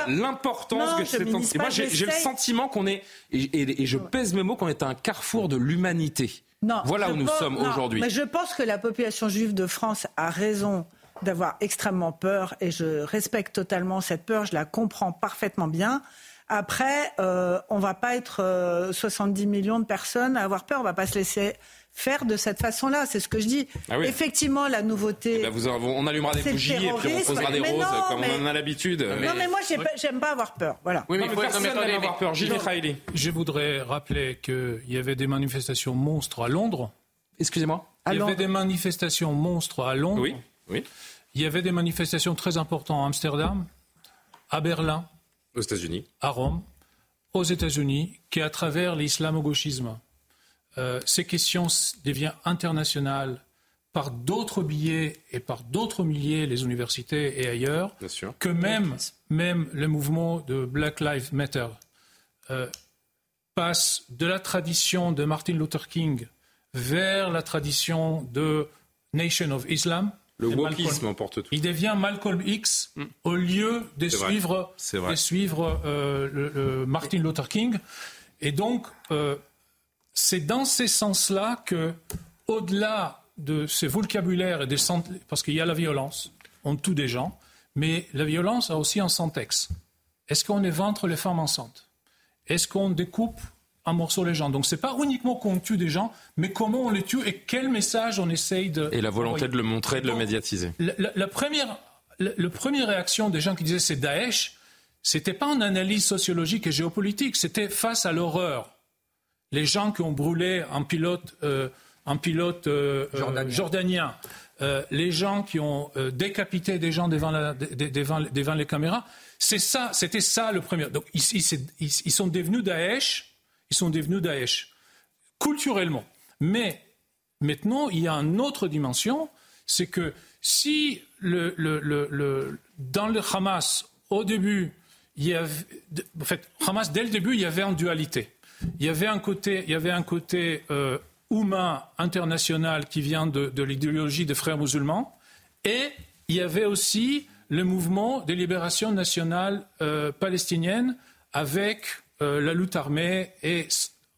l'importance que c'est. Moi, j'ai le sentiment qu'on est, et, je pèse mes mots, qu'on est à un carrefour de l'humanité. voilà où nous sommes aujourd'hui. Mais je pense que la population juive de France a raison d'avoir extrêmement peur et je respecte totalement cette peur, je la comprends parfaitement bien. Après, euh, on va pas être 70 euh, millions de personnes à avoir peur. On va pas se laisser faire de cette façon-là. C'est ce que je dis. Ah Effectivement, la nouveauté. Eh ben, vous, on allumera des bougies et puis on posera des roses comme on en a l'habitude. Non, mais moi, j'aime pas, avoir peur. Voilà. Oui, mais, personne n'aime avoir peur. Gilles Je voudrais rappeler qu'il y avait des manifestations monstres à Londres. Excusez-moi. Il y avait des manifestations monstres à Londres. Oui. Oui. Il y avait des manifestations très importantes à Amsterdam, à Berlin, aux États-Unis. À Rome, aux États-Unis, qui à travers l'islamo-gauchisme, euh, ces questions deviennent internationales par d'autres billets et par d'autres milliers, les universités et ailleurs, que même, même le mouvement de Black Lives Matter euh, passe de la tradition de Martin Luther King vers la tradition de Nation of Islam, le wokisme emporte tout. Il devient Malcolm X au lieu de suivre, de suivre euh, le, Martin Luther King. Et donc, euh, c'est dans ces sens-là que, au-delà de ces vocabulaires et des parce qu'il y a la violence, on tue des gens, mais la violence a aussi un syntaxe. est-ce qu'on éventre les femmes enceintes? Est-ce qu'on découpe un morceau les gens Donc ce n'est pas uniquement qu'on tue des gens, mais comment on les tue et quel message on essaye de... Et la volonté de le montrer, de le médiatiser. La, première, la, première réaction des gens qui disaient c'est Daesh, c'était pas une analyse sociologique et géopolitique, c'était face à l'horreur. Les gens qui ont brûlé un pilote, euh, un pilote euh, euh, jordanien, les gens qui ont décapité des gens devant, devant, les caméras, c'est ça, c'était ça le premier. Donc ils, ils, sont devenus Daesh, ils sont devenus Daesh culturellement. Mais maintenant, il y a une autre dimension, c'est que si dans le Hamas, au début, il y avait, en fait, Hamas, dès le début, il y avait une dualité. Il y avait un côté, il y avait un côté euh, humain international qui vient de, l'idéologie des frères musulmans, et il y avait aussi le mouvement de libération nationale euh, palestinienne avec euh, la lutte armée et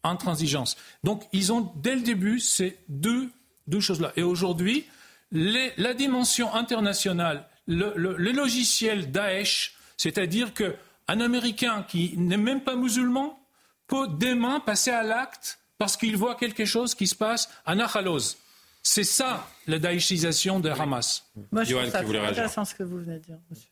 intransigeance. Donc, ils ont dès le début ces deux, deux choses-là. Et aujourd'hui, la dimension internationale, le, le, le logiciel Daesh, c'est-à-dire que un Américain qui n'est même pas musulman peut demain passer à l'acte parce qu'il voit quelque chose qui se passe à Nahalos. C'est ça la daïchisation de Hamas. Moi, je trouve ça très intéressant ce que vous venez de dire, monsieur.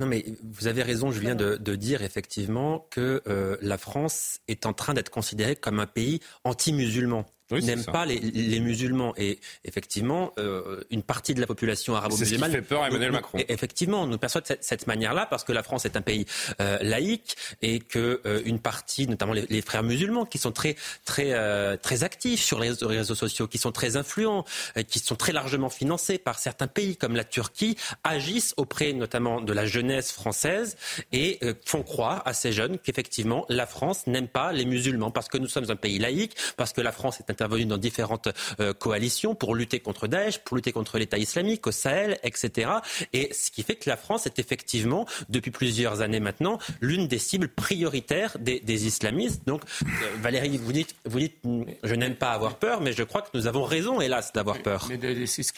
Non, mais vous avez raison, je viens de, dire effectivement que euh, la France est en train d'être considérée comme un pays anti-musulman oui, n'aiment pas les, les, musulmans. Et effectivement, euh, une partie de la population arabo-musulmane. Fait peur à Emmanuel Macron. Effectivement, nous perçoit de cette, cette manière-là parce que la France est un pays euh, laïque et que euh, une partie, notamment les, les, frères musulmans, qui sont très très euh, très actifs sur les réseaux, sociaux, qui sont très influents, euh, qui sont très largement financés par certains pays comme la Turquie, agissent auprès notamment de la jeunesse française et euh, font croire à ces jeunes qu'effectivement la France n'aime pas les musulmans parce que nous sommes un pays laïque, parce que la France est un intervenu dans différentes euh, coalitions pour lutter contre Daesh, pour lutter contre l'État islamique au Sahel, etc. Et ce qui fait que la France est effectivement, depuis plusieurs années maintenant, l'une des cibles prioritaires des, islamistes. Donc, euh, Valérie, vous dites, vous dites, je n'aime pas avoir peur, mais je crois que nous avons raison, hélas, d'avoir peur.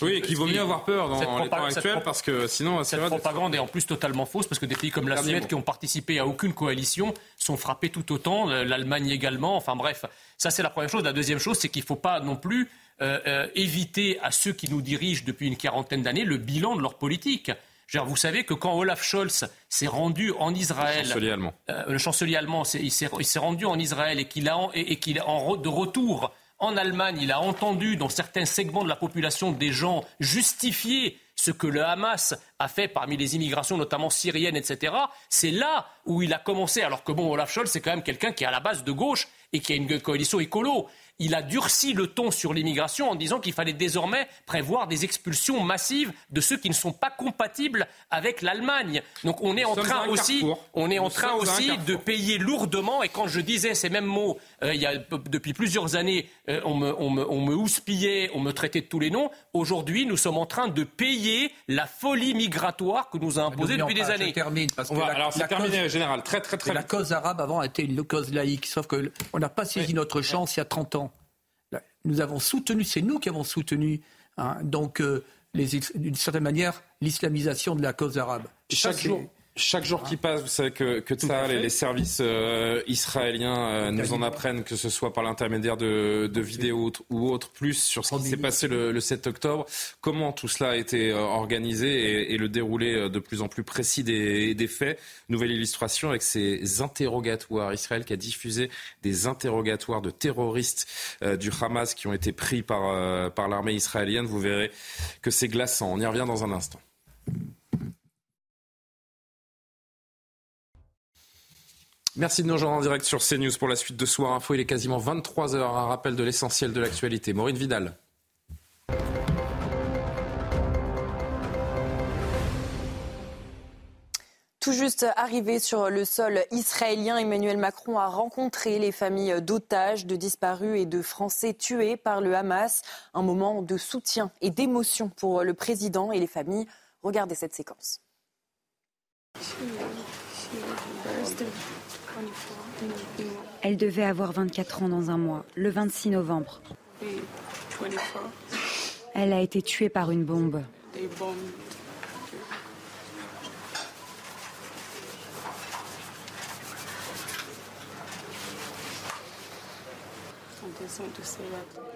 oui, qu'il vaut mieux avoir peur dans l'état actuel, parce que sinon... Cette propagande est en plus totalement fausse, parce que des pays comme la Suède, qui ont participé à aucune coalition, sont frappés tout autant, l'Allemagne également, enfin bref... Ça, c'est la première chose. La deuxième chose, c'est qu'il ne faut pas non plus euh, euh, éviter à ceux qui nous dirigent depuis une quarantaine d'années le bilan de leur politique. vous savez que quand Olaf Scholz s'est rendu en Israël, le chancelier allemand, euh, le chancelier allemand il s'est rendu en Israël et qu'il a et, qu'il en de retour en Allemagne, il a entendu dans certains segments de la population des gens justifier ce que le Hamas a fait parmi les immigrations, notamment syriennes, etc., c'est là où il a commencé. Alors que bon, Olaf Scholz, c'est quand même quelqu'un qui est à la base de gauche et qui a une coalition écolo il a durci le ton sur l'immigration en disant qu'il fallait désormais prévoir des expulsions massives de ceux qui ne sont pas compatibles avec l'Allemagne. Donc on est en train aussi, on est en train aussi de payer lourdement. Et quand je disais ces mêmes mots euh, il y a, depuis plusieurs années, euh, on, me, on, me, on me houspillait, on me traitait de tous les noms. Aujourd'hui, nous sommes en train de payer la folie migratoire que nous a imposée depuis des années. Je termine parce que la, alors c'est terminé, général, très très très. La cause arabe avant était une cause laïque, sauf que on n'a pas saisi notre chance il y a 30 ans nous avons soutenu, c'est nous qui avons soutenu, hein, donc, euh, d'une certaine manière, l'islamisation de la cause arabe. Chaque jour, chaque jour qui passe, vous savez que, que et les services euh, israéliens euh, nous en apprennent, que ce soit par l'intermédiaire de, de vidéos ou autres, plus sur ce qui s'est passé le, 7 octobre. Comment tout cela a été euh, organisé et, le déroulé de plus en plus précis des, des faits? Nouvelle illustration avec ces interrogatoires. Israël qui a diffusé des interrogatoires de terroristes du Hamas qui ont été pris par, par l'armée israélienne. Vous verrez que c'est glaçant. On y revient dans un instant. Merci de nous rejoindre en direct sur CNews pour la suite de Soir Info. Il est quasiment 23h. Un rappel de l'essentiel de l'actualité. Maureen Vidal. Tout juste arrivé sur le sol israélien, Emmanuel Macron a rencontré les familles d'otages, de disparus et de Français tués par le Hamas. Un moment de soutien et d'émotion pour le président et les familles. Regardez cette séquence. Elle devait avoir 24 ans dans un mois, le 26 novembre. Elle a été tuée par une bombe.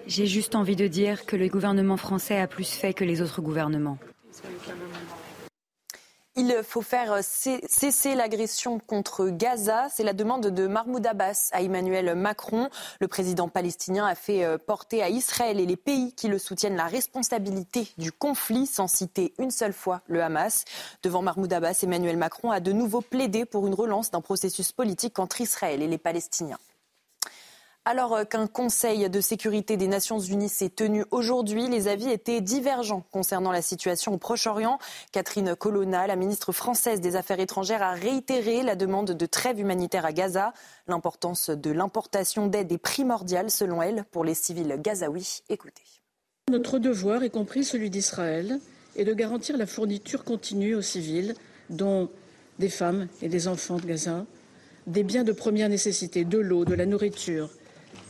J'ai juste envie de dire que le gouvernement français a plus fait que les autres gouvernements. Il faut faire cesser l'agression contre Gaza. C'est la demande de Mahmoud Abbas à Emmanuel Macron. Le président palestinien a fait euh, porter à Israël et les pays qui le soutiennent la responsabilité du conflit, sans citer une seule fois le Hamas. Devant Mahmoud Abbas, Emmanuel Macron a de nouveau plaidé pour une relance d'un processus politique entre Israël et les Palestiniens. Alors euh, qu'un Conseil de sécurité des Nations Unies s'est tenu aujourd'hui, les avis étaient divergents concernant la situation au Proche-Orient. Catherine Colonna, la ministre française des Affaires étrangères, a réitéré la demande de trêve humanitaire à Gaza. L'importance de l'importation d'aide est primordiale, selon elle, pour les civils gazaouis. Écoutez. Notre devoir, y compris celui d'Israël, est de garantir la fourniture continue aux civils, dont des femmes et des enfants de Gaza, des biens de première nécessité, de l'eau, de la nourriture,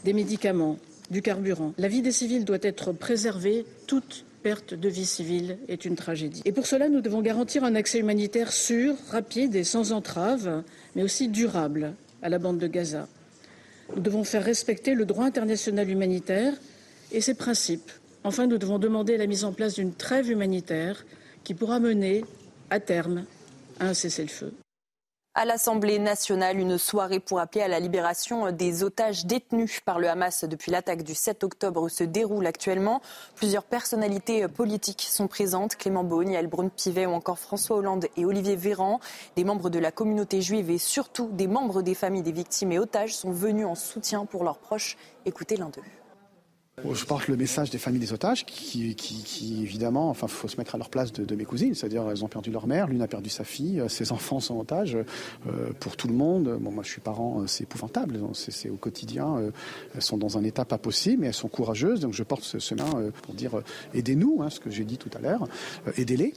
des médicaments, du carburant. La vie des civils doit être préservée. Toute perte de vie civile est une tragédie. Et pour cela, nous devons garantir un accès humanitaire sûr, rapide et sans entrave, mais aussi durable à la bande de Gaza. Nous devons faire respecter le droit international humanitaire et ses principes. Enfin, nous devons demander la mise en place d'une trêve humanitaire qui pourra mener, à terme, à un cessez-le-feu à l'Assemblée nationale une soirée pour appeler à la libération des otages détenus par le Hamas depuis l'attaque du 7 octobre se déroule actuellement. Plusieurs personnalités politiques sont présentes, Clément Beaune, Yael Braun-Pivet ou encore François Hollande et Olivier Véran. Des membres de la communauté juive et surtout des membres des familles des victimes et otages sont venus en soutien pour leurs proches. Écoutez l'un d'eux. Je porte le message des familles des otages qui, qui, évidemment, enfin, faut se mettre à leur place de, mes cousines, c'est-à-dire elles ont perdu leur mère, l'une a perdu sa fille, euh, ses enfants sont otages. Euh, pour tout le monde, bon, moi je suis parent, euh, c'est épouvantable, c'est au quotidien. elles sont dans un état pas possible, mais elles sont courageuses, donc je porte ce, ce pour dire aidez-nous, hein, ce que j'ai dit tout à l'heure, aidez-les.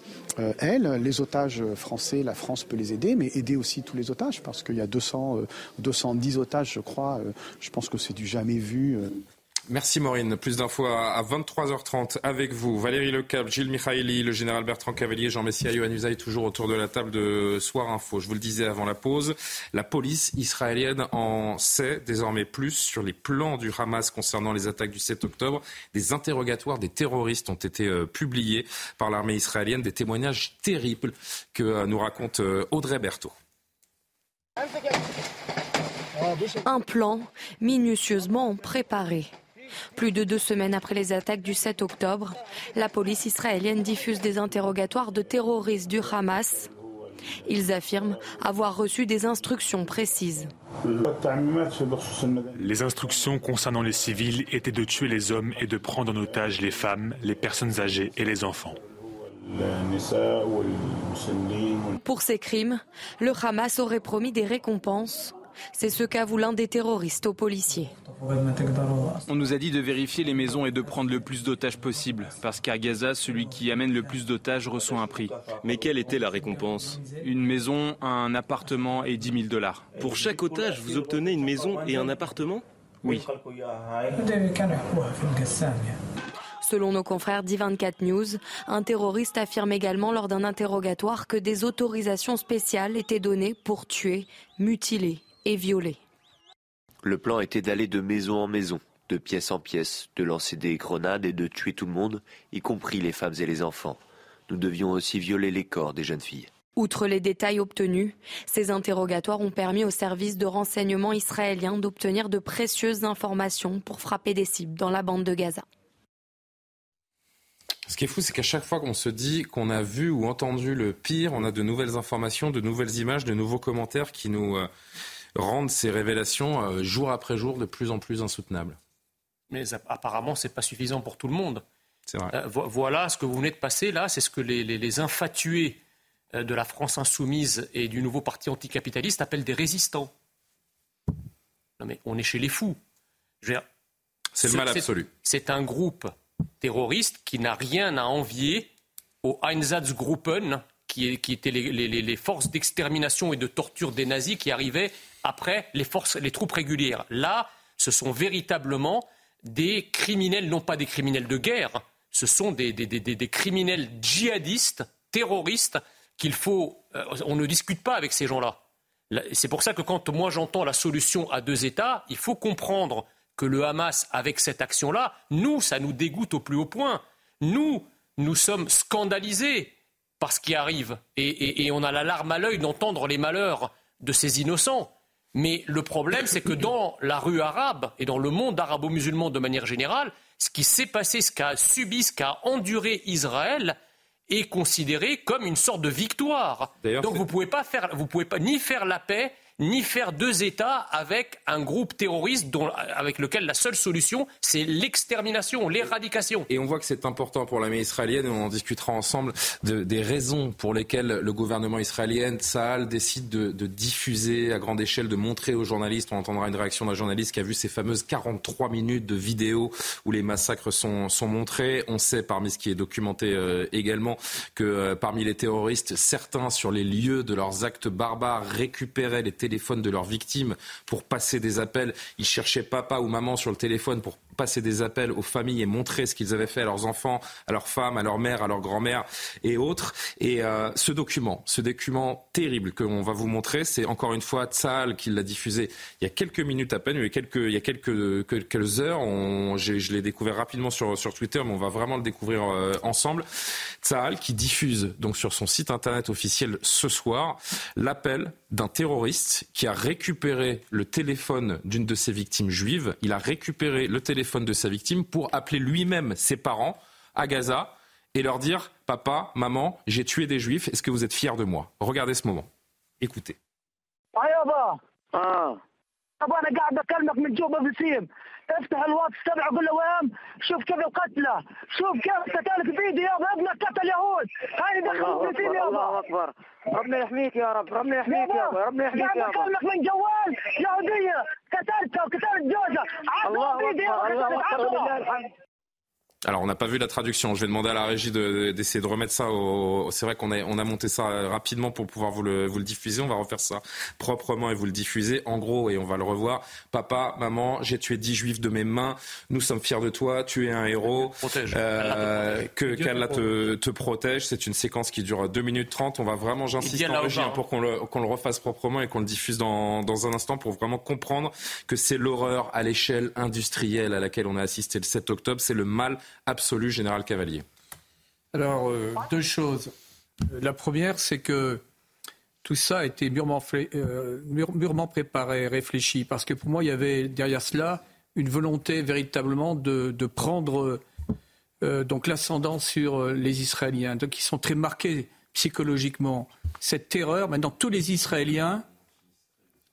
elles, les otages français, la France peut les aider, mais aider aussi tous les otages, parce qu'il y a 200, 210 otages, je crois. je pense que c'est du jamais vu. Merci Maureen. Plus d'infos à 23h30 avec vous. Valérie Lecap, Gilles Mikhaili, le général Bertrand Cavalier, Jean Messia, Yohann Usaï, toujours autour de la table de Soir Info. Je vous le disais avant la pause, la police israélienne en sait désormais plus sur les plans du Hamas concernant les attaques du 7 octobre. Des interrogatoires des terroristes ont été euh, publiés par l'armée israélienne, des témoignages terribles que euh, nous raconte euh, Audrey Berthaud. Un plan minutieusement préparé. Plus de deux semaines après les attaques du 7 octobre, la police israélienne diffuse des interrogatoires de terroristes du Hamas. Ils affirment avoir reçu des instructions précises. Les instructions concernant les civils étaient de tuer les hommes et de prendre en otage les femmes, les personnes âgées et les enfants. Pour ces crimes, le Hamas aurait promis des récompenses c'est ce qu'avoue l'un des terroristes aux policiers. On nous a dit de vérifier les maisons et de prendre le plus d'otages possible, parce qu'à Gaza, celui qui amène le plus d'otages reçoit un prix. Mais quelle était la récompense? Une maison, un appartement et 10 000 dollars. Pour chaque otage, vous obtenez une maison et un appartement? Oui. Selon nos confrères d'I24 News, un terroriste affirme également lors d'un interrogatoire que des autorisations spéciales étaient données pour tuer, mutiler et. Le plan était d'aller de maison en maison, de pièce en pièce, de lancer des grenades et de tuer tout le monde, y compris les femmes et les enfants. Nous devions aussi violer les corps des jeunes filles. Outre les détails obtenus, ces interrogatoires ont permis aux services de renseignement israéliens d'obtenir de précieuses informations pour frapper des cibles dans la bande de Gaza. Ce qui est fou, c'est qu'à chaque fois qu'on se dit qu'on a vu ou entendu le pire, on a de nouvelles informations, de nouvelles images, de nouveaux commentaires qui nous euh, rendent ces révélations euh, jour après jour de plus en plus insoutenables. Mais apparemment, ce n'est pas suffisant pour tout le monde. C'est vrai. Euh, voilà ce que vous venez de passer là, c'est ce que les, infatués de la France insoumise et du nouveau parti anticapitaliste appellent des résistants. Non mais on est chez les fous. C'est le mal absolu. C'est un groupe terroriste qui n'a rien à envier aux Einsatzgruppen, qui, qui étaient les, forces d'extermination et de torture des nazis qui arrivaient après les, forces, les troupes régulières. Là, ce sont véritablement des criminels, non pas des criminels de guerre, ce sont des, criminels djihadistes, terroristes, qu'il faut. Euh, on ne discute pas avec ces gens-là. C'est pour ça que quand moi j'entends la solution à deux États, il faut comprendre que le Hamas avec cette action-là, nous, ça nous dégoûte au plus haut point. Nous, nous sommes scandalisés par ce qui arrive. Et, on a la larme à l'œil d'entendre les malheurs de ces innocents. Mais le problème, c'est que dans la rue arabe et dans le monde arabo-musulman de manière générale, ce qui s'est passé, ce qu'a subi, ce qu'a enduré Israël, est considéré comme une sorte de victoire. Donc vous ne pouvez pas faire, vous pouvez pas ni faire la paix, ni faire deux États avec un groupe terroriste dont, avec lequel la seule solution, c'est l'extermination, l'éradication. Et on voit que c'est important pour l'armée israélienne, on en discutera ensemble, de, des raisons pour lesquelles le gouvernement israélien, Tsahal, décide de, diffuser à grande échelle, de montrer aux journalistes, on entendra une réaction d'un journaliste qui a vu ces fameuses 43 minutes de vidéos où les massacres sont, sont montrés. On sait, parmi ce qui est documenté euh, également, que euh, parmi les terroristes, certains, sur les lieux de leurs actes barbares, récupéraient les téléphone de leurs victimes pour passer des appels. Ils cherchaient papa ou maman sur le téléphone pour passer des appels aux familles et montrer ce qu'ils avaient fait à leurs enfants, à leurs femmes, à leur mère, à leur grand-mère et autres. Et euh, ce document, ce document terrible que l'on va vous montrer, c'est encore une fois Tsahal qui l'a diffusé il y a quelques minutes à peine, il y a quelques, heures. Je l'ai découvert rapidement sur, sur Twitter, mais on va vraiment le découvrir euh, ensemble. Tsahal qui diffuse donc sur son site internet officiel ce soir l'appel d'un terroriste qui a récupéré le téléphone d'une de ses victimes juives. Il a récupéré le téléphone de sa victime pour appeler lui-même ses parents à Gaza et leur dire Papa, maman, j'ai tué des juifs, est-ce que vous êtes fiers de moi? Regardez ce moment. Écoutez. افتح الواتس تبعه قول له وين شوف كيف القتلى شوف كيف قتلك فيديو يابا ابنك قتل يهود هاي دخلوا فلسطين يابا الله أكبر. ربنا يحميك يا رب ربنا يحميك يابا ربنا يحميك يابا كلمك من جوال يهودية قتلتها وقتلت جوزها. الله أكبر الله أكبر الحمد. Alors, on n'a pas vu la traduction. Je vais demander à la régie d'essayer de, de, remettre ça au. C'est vrai qu'on a, on a monté ça rapidement pour pouvoir vous le, vous le diffuser. On va refaire ça proprement et vous le diffuser. En gros, et on va le revoir. Papa, maman, j'ai tué dix juifs de mes mains. Nous sommes fiers de toi. Tu es un héros. Protège. Euh, que qu'Allah te, te, protège. C'est une séquence qui dure 2 minutes 30. On va vraiment, j'insiste en régie, hein, pour qu'on le, qu'on le refasse proprement et qu'on le diffuse dans, dans un instant pour vraiment comprendre que c'est l'horreur à l'échelle industrielle à laquelle on a assisté le 7 octobre. C'est le mal absolu, général Cavalier Alors, euh, deux choses. La première, c'est que tout ça a été mûrement, euh, mûrement, préparé, réfléchi, parce que pour moi, il y avait derrière cela une volonté véritablement de, prendre euh, l'ascendant sur les Israéliens, donc ils sont très marqués psychologiquement. Cette terreur, maintenant, tous les Israéliens,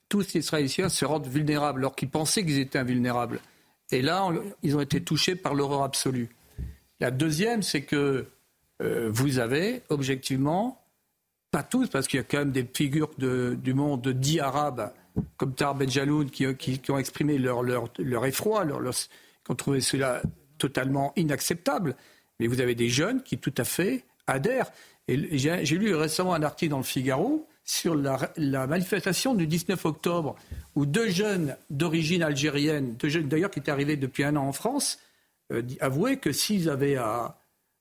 tous les Israéliens se rendent vulnérables, alors qu'ils pensaient qu'ils étaient invulnérables. Et là, ils ont été touchés par l'horreur absolue. La deuxième, c'est que euh, vous avez objectivement, pas tous, parce qu'il y a quand même des figures du monde dit arabe, comme Tar Benjaloun, qui, ont exprimé leur, effroi, qui ont trouvé cela totalement inacceptable. Mais vous avez des jeunes qui tout à fait adhèrent. J'ai lu récemment un article dans le Figaro sur la, manifestation du 19 octobre, où deux jeunes d'origine algérienne, deux jeunes d'ailleurs qui étaient arrivés depuis un an en France, euh, avoué que s'ils avaient à,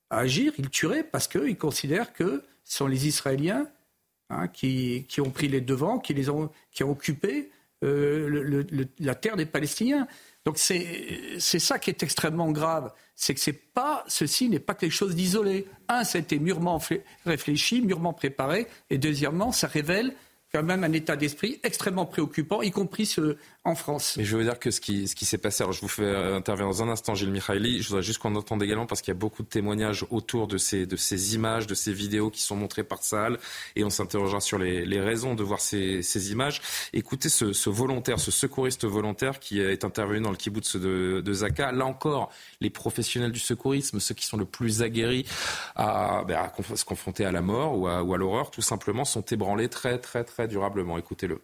agir, ils tueraient parce qu'ils considèrent que ce sont les Israéliens hein, qui, ont pris les devants, qui, qui ont occupé euh, la terre des Palestiniens. Donc c'est ça qui est extrêmement grave, c'est que pas ceci n'est pas quelque chose d'isolé. Un, c'était mûrement réfléchi, mûrement préparé, et deuxièmement, ça révèle quand même un état d'esprit extrêmement préoccupant, y compris ce, en France. Mais je veux dire que ce qui, s'est passé, alors je vous fais euh, intervenir dans un instant, Gilles Mikhaili, je voudrais juste qu'on entende également parce qu'il y a beaucoup de témoignages autour de ces, images, de ces vidéos qui sont montrées par Saal, et on s'interrogera sur les, raisons de voir ces, images. Écoutez ce, volontaire, ce secouriste volontaire qui est intervenu dans le kibbutz de, Zaka. Là encore, les professionnels du secourisme, ceux qui sont le plus aguerris à, ben, se confronter à la mort ou à l'horreur, tout simplement, sont ébranlés très, très, très durablement. Écoutez-le.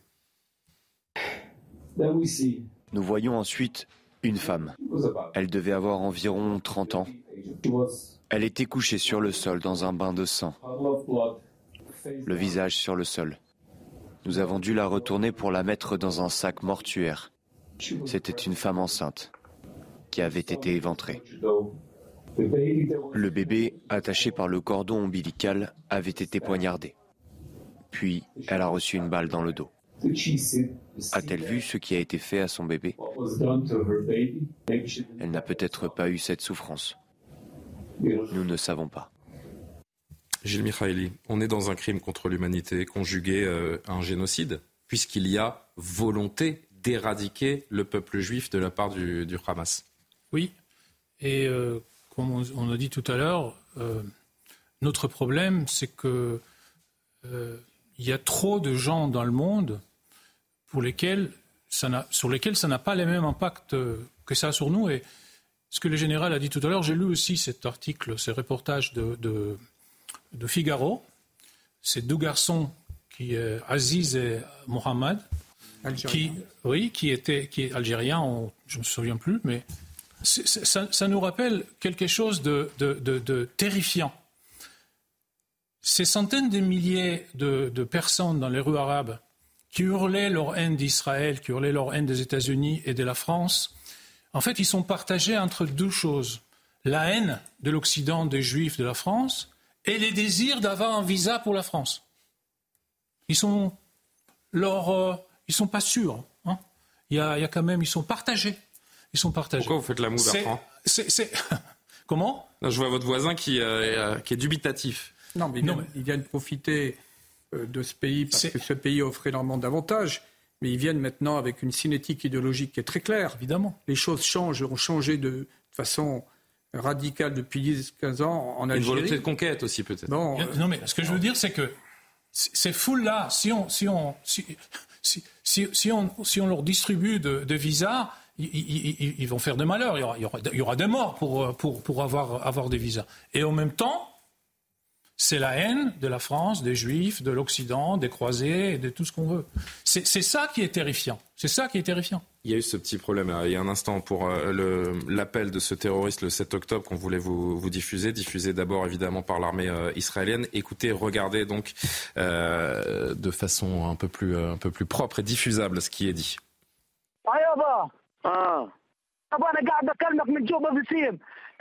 Nous voyons ensuite une femme. Elle devait avoir environ 30 ans. Elle était couchée sur le sol dans un bain de sang, le visage sur le sol. Nous avons dû la retourner pour la mettre dans un sac mortuaire. C'était une femme enceinte qui avait été éventrée. Le bébé, attaché par le cordon ombilical, avait été poignardé. Puis, elle a reçu une balle dans le dos. A-t-elle vu ce qui a été fait à son bébé? Elle n'a peut-être pas eu cette souffrance. Nous ne savons pas. Gilles Mikhaili, on est dans un crime contre l'humanité conjugué euh, à un génocide, puisqu'il y a volonté d'éradiquer le peuple juif de la part du, Hamas. Oui, et euh, comme on, a dit tout à l'heure, euh, notre problème, c'est que il y a trop de gens dans le monde pour lesquels ça sur lesquels ça n'a pas les mêmes impacts que ça sur nous. Et ce que le général a dit tout à l'heure, j'ai lu aussi cet article, ce reportage de, de, Figaro. Ces deux garçons, qui, Aziz et Mohamed, qui, oui, qui était qui est algérien, je ne me souviens plus, mais ça, nous rappelle quelque chose de, de terrifiant. Ces centaines de milliers de, personnes dans les rues arabes qui hurlaient leur haine d'Israël, qui hurlaient leur haine des États-Unis et de la France, en fait, ils sont partagés entre deux choses. La haine de l'Occident des Juifs de la France et les désirs d'avoir un visa pour la France. Ils sont, leur, euh, ils sont pas sûrs. Hein. Il, y a, il, y a, quand même, ils sont partagés. Ils sont partagés. Pourquoi vous faites l'amour, Bertrand Comment? Je vois votre voisin qui, euh, qui est dubitatif. Non, mais profiter euh, de ce pays parce que ce pays offre énormément d'avantages. Mais ils viennent maintenant avec une cinétique idéologique qui est très claire. Évidemment. Les choses changent, ont changé de façon radicale depuis 10-15 ans en Algérie. Une volonté de conquête aussi, peut-être. Non, mais ce que je veux dire, c'est que ces foules-là, si on, si, on, si, si, si, on, si on leur distribue de, de visas, ils, ils, vont faire des malheurs. Il y aura, il y aura, il y aura des morts pour, pour, pour avoir, avoir des visas. Et en même temps, c'est la haine de la France, des Juifs, de l'Occident, des croisés, de tout ce qu'on veut. C'est ça qui est terrifiant. C'est ça qui est terrifiant. Il y a eu ce petit problème euh, il y a un instant pour euh, l'appel de ce terroriste le 7 octobre qu'on voulait vous, vous, diffuser, diffusé d'abord évidemment par l'armée euh, israélienne. Écoutez, regardez donc de façon un peu, plus, un peu plus propre et diffusable ce qui est dit. Ah.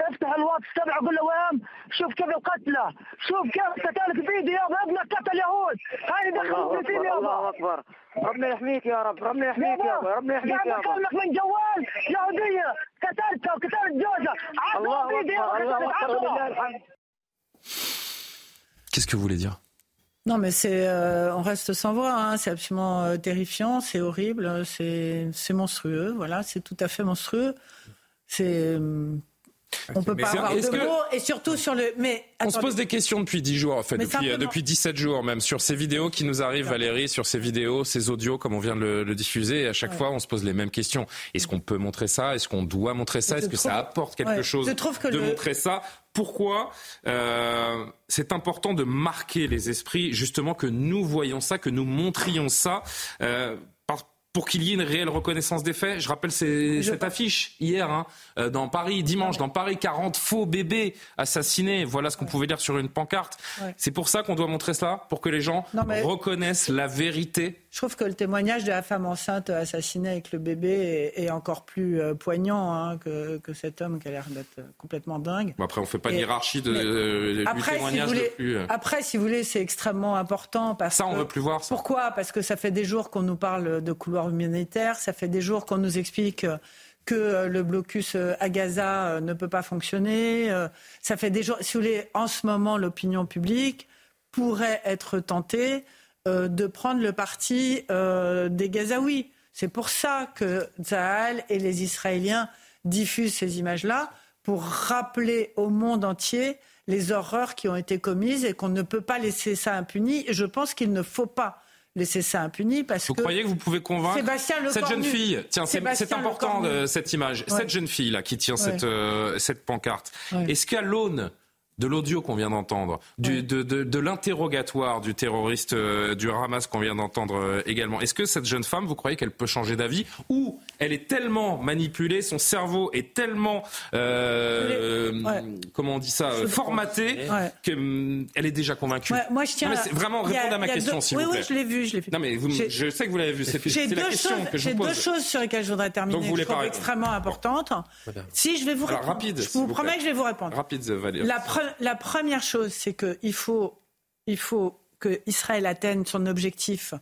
افتح الواتس تبعه قول له وام شوف كيف القتلى شوف كيف قتلك فيديو يابا ابنك قتل يهود هاي دخل فلسطين يابا الله اكبر ربنا يحميك يا رب ربنا يحميك يابا ربنا يحميك يابا كلمك من جوال يهوديه قتلتها وقتلت جوزها الله اكبر الله اكبر ولله الحمد Qu'est-ce que vous voulez dire non, mais c'est, euh, on reste sans voix. Hein. C'est absolument euh, terrifiant, c'est horrible, c'est, c'est monstrueux. Voilà, c'est tout à fait monstrueux. C'est on peut pas avoir de mots et surtout sur le. Mais on se pose des questions depuis 10 jours, en fait, depuis, euh, depuis 17 jours même, sur ces vidéos qui nous arrivent, Valérie, sur ces vidéos, ces audios, comme on vient de le, diffuser. Et à chaque fois, on se pose les mêmes questions. Est-ce qu'on peut montrer ça? Est-ce qu'on doit montrer ça? Est-ce que ça apporte quelque chose de montrer ça? Pourquoi euh, c'est important de marquer les esprits, justement, que nous voyons ça, que nous montrions ça. Euh, pour qu'il y ait une réelle reconnaissance des faits. Je rappelle cette affiche hier hein, euh, dans Paris, dimanche, dans Paris, 40 faux bébés assassinés. Voilà ce qu'on pouvait lire sur une pancarte. C'est pour ça qu'on doit montrer cela, pour que les gens reconnaissent la vérité. Je trouve que le témoignage de la femme enceinte assassinée avec le bébé est, encore plus euh, poignant hein, que, cet homme qui a l'air d'être complètement dingue. après, on ne fait pas de hiérarchie de, euh, du témoignage si plus. Après, si vous voulez, c'est extrêmement important. Parce ça, on ne veut plus voir. Ça. Pourquoi? Parce que ça fait des jours qu'on nous parle de couloirs humanitaire. Ça fait des jours qu'on nous explique que euh, le blocus euh, à Gaza euh, ne peut pas fonctionner. Ça fait des jours, si vous voulez, en ce moment, l'opinion publique pourrait être tentée de prendre le parti des Gazaouis. C'est pour ça que Zahal et les Israéliens diffusent ces images-là, pour rappeler au monde entier les horreurs qui ont été commises et qu'on ne peut pas laisser ça impuni. Et je pense qu'il ne faut pas laisser ça impuni parce vous que. Vous croyez que vous pouvez convaincre cette jeune fille? Tiens, c'est important cette image. Cette jeune fille là qui tient cette, euh, cette pancarte. Est-ce qu'à l'aune de l'audio qu'on vient d'entendre, de, de, de l'interrogatoire du terroriste euh, du Hamas qu'on vient d'entendre euh, également. Est-ce que cette jeune femme, vous croyez qu'elle peut changer d'avis ou elle est tellement manipulée, son cerveau est tellement, euh, comment on dit ça, formaté qu'elle hum, est déjà convaincue? Moi, je tiens. vraiment, répondre à ma question, s'il vous plaît. Oui, je l'ai vu, je l'ai vu. Non, mais je sais que vous l'avez vu. C'est la question que je J'ai deux choses sur lesquelles je voudrais terminer, Donc, vous je trouve extrêmement importantes. Si je vais vous répondre, rapide, je vous promets que je vais vous répondre. Rapide, Valérie la première chose, c'est qu'il faut, il faut que Israël atteigne son objectif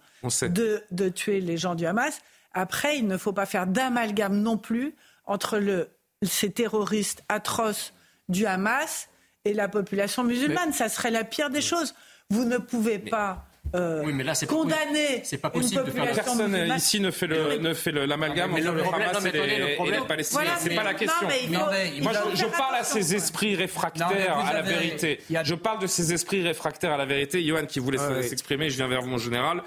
de, de tuer les gens du Hamas. Après, il ne faut pas faire d'amalgame non plus entre le, ces terroristes atroces du Hamas et la population musulmane. Ça serait la pire des choses. Vous ne pouvez pas euh, oui, mais là, c'est condamner c'est pas possible de faire personne ici ne fait le ne fait l'amalgame entre le, Hamas et, les, Palestiniens. c'est pas la question. Moi, je, parle à ces esprits réfractaires à la vérité. Je parle de ces esprits réfractaires à la vérité. Johan qui voulait s'exprimer, je viens vers mon général.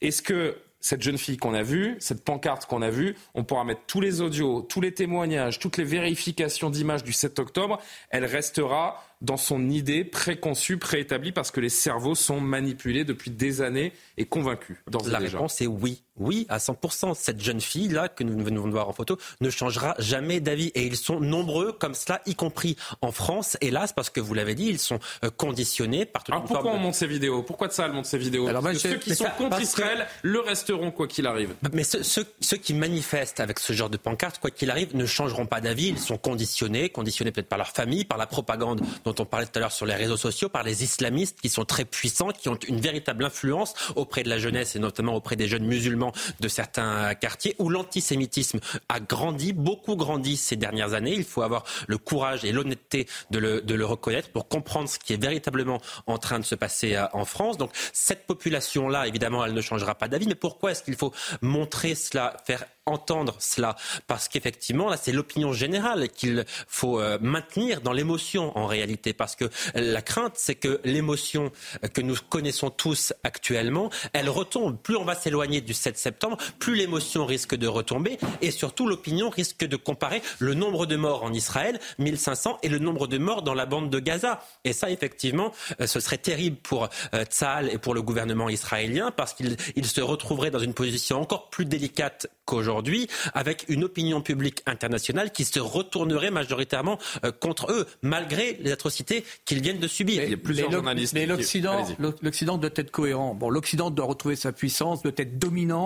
Est-ce que cette jeune fille qu'on a vue, cette pancarte qu'on a vue, on pourra mettre tous les audios, tous les témoignages, toutes les vérifications d'images du 7 octobre, elle restera dans son idée préconçue, préétablie, parce que les cerveaux sont manipulés depuis des années et convaincus. La réponse est oui. Oui, à 100%. Cette jeune fille-là, que nous venons de voir en photo, ne changera jamais d'avis. Et ils sont nombreux comme cela, y compris en France. Hélas, parce que vous l'avez dit, ils sont euh, conditionnés par toute Alors pourquoi on monte ces vidéos? Pourquoi de ça, elle monte ces vidéos? Alors, parce que ceux qui sont contre Israël le resteront, quoi qu'il arrive. Mais ceux, qui manifestent avec ce genre de pancarte, quoi qu'il arrive, ne changeront pas d'avis. Ils sont conditionnés, conditionnés peut-être par leur famille, par la propagande dont on parlait tout à l'heure sur les réseaux sociaux, par les islamistes qui sont très puissants, qui ont une véritable influence auprès de la jeunesse et notamment auprès des jeunes musulmans de certains quartiers où l'antisémitisme a grandi, beaucoup grandi ces dernières années. Il faut avoir le courage et l'honnêteté de le, de le reconnaître pour comprendre ce qui est véritablement en train de se passer euh, en France. Donc cette population-là, évidemment, elle ne changera pas d'avis. Mais pourquoi est-ce qu'il faut montrer cela, faire entendre cela? Parce qu'effectivement là c'est l'opinion générale qu'il faut euh, maintenir dans l'émotion en réalité parce que la crainte c'est que l'émotion que nous connaissons tous actuellement elle retombe plus on va s'éloigner du 7 septembre plus l'émotion risque de retomber et surtout l'opinion risque de comparer le nombre de morts en Israël 1500 et le nombre de morts dans la bande de Gaza et ça effectivement euh, ce serait terrible pour euh, Tzahal et pour le gouvernement israélien parce qu'il se retrouverait dans une position encore plus délicate qu'aujourd'hui, avec une opinion publique internationale qui se retournerait majoritairement euh, contre eux, malgré les atrocités qu'ils viennent de subir. Il y a plusieurs journalistes. Mais l'Occident doit être cohérent. Bon, l'Occident doit retrouver sa puissance, doit être dominant,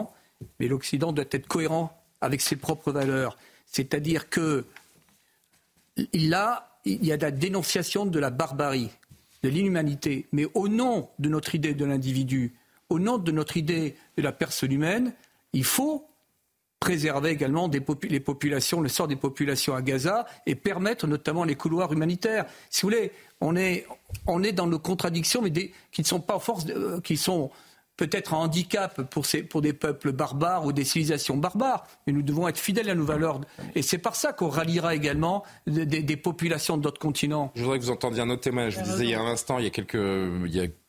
mais l'Occident doit être cohérent avec ses propres valeurs. C'est-à-dire que a, il y a la dénonciation de la barbarie, de l'inhumanité, mais au nom de notre idée de l'individu, au nom de notre idée de la personne humaine, il faut préserver également les populations, le sort des populations à Gaza et permettre notamment les couloirs humanitaires. Si vous voulez, on est, dans nos contradictions, mais qui ne sont pas force, euh, peut-être un handicap pour, ces, pour des peuples barbares ou des civilisations barbares, mais nous devons être fidèles à nos valeurs. Et c'est par ça qu'on ralliera également des, des populations d'autres continents. Je voudrais que vous entendiez un autre témoin. Je vous disais il y a un instant, il y a quelques,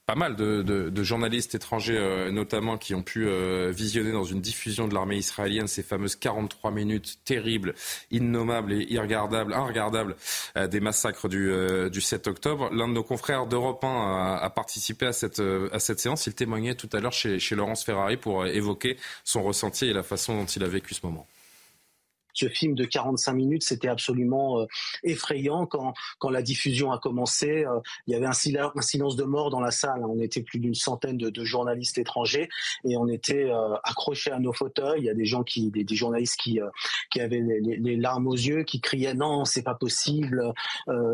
pas mal de, journalistes étrangers euh, notamment qui ont pu euh, visionner dans une diffusion de l'armée israélienne ces fameuses 43 minutes terribles, innommables et irregardables, irregardables euh, des massacres du, du 7 octobre. L'un de nos confrères d'Europe 1 a, participé à cette, séance. Il témoignait tout à l'heure chez Laurence Ferrari pour évoquer son ressenti et la façon dont il a vécu ce moment ce film de 45 minutes, c'était absolument euh, effrayant quand, quand la diffusion a commencé. Euh, il y avait un, silence de mort dans la salle. On était plus d'une centaine de, journalistes étrangers et on était euh, accrochés à nos fauteuils. Il y a des gens qui, des, journalistes qui, qui avaient les, les, larmes aux yeux, qui criaient non, c'est pas possible.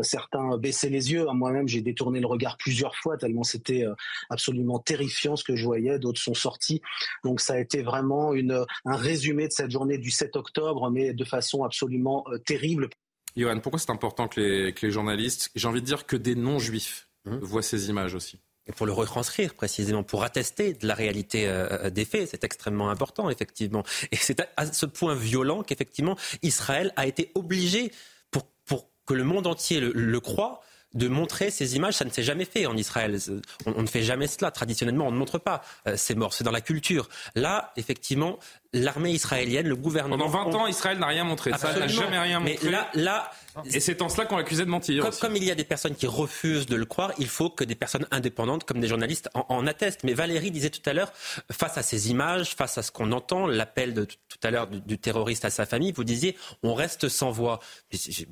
certains baissaient les yeux. Moi-même, j'ai détourné le regard plusieurs fois tellement c'était absolument terrifiant ce que je voyais. D'autres sont sortis. Donc ça a été vraiment une, un résumé de cette journée du 7 octobre, mais de façon absolument euh, terrible. Johan, pourquoi c'est important que les, que les journalistes, j'ai envie de dire que des non-juifs, mmh. voient ces images aussi et pour le retranscrire précisément, pour attester de la réalité euh, euh, des faits. C'est extrêmement important, effectivement. Et c'est à, ce point violent qu'effectivement, Israël a été obligé, pour, pour que le monde entier le, le croit, de montrer ces images. Ça ne s'est jamais fait en Israël. On, ne fait jamais cela. Traditionnellement, on ne montre pas ces morts. C'est dans la culture. Là, effectivement, l'armée israélienne, le gouvernement. Pendant 20 ans, Israël n'a rien montré. Ça n'a jamais rien montré. Mais là, là et c'est en cela qu'on l'accusait de mentir. Comme, comme, il y a des personnes qui refusent de le croire, il faut que des personnes indépendantes, comme des journalistes, en, attestent. Mais Valérie disait tout à l'heure, face à ces images, face à ce qu'on entend, l'appel de tout à l'heure du, terroriste à sa famille, vous disiez, on reste sans voix.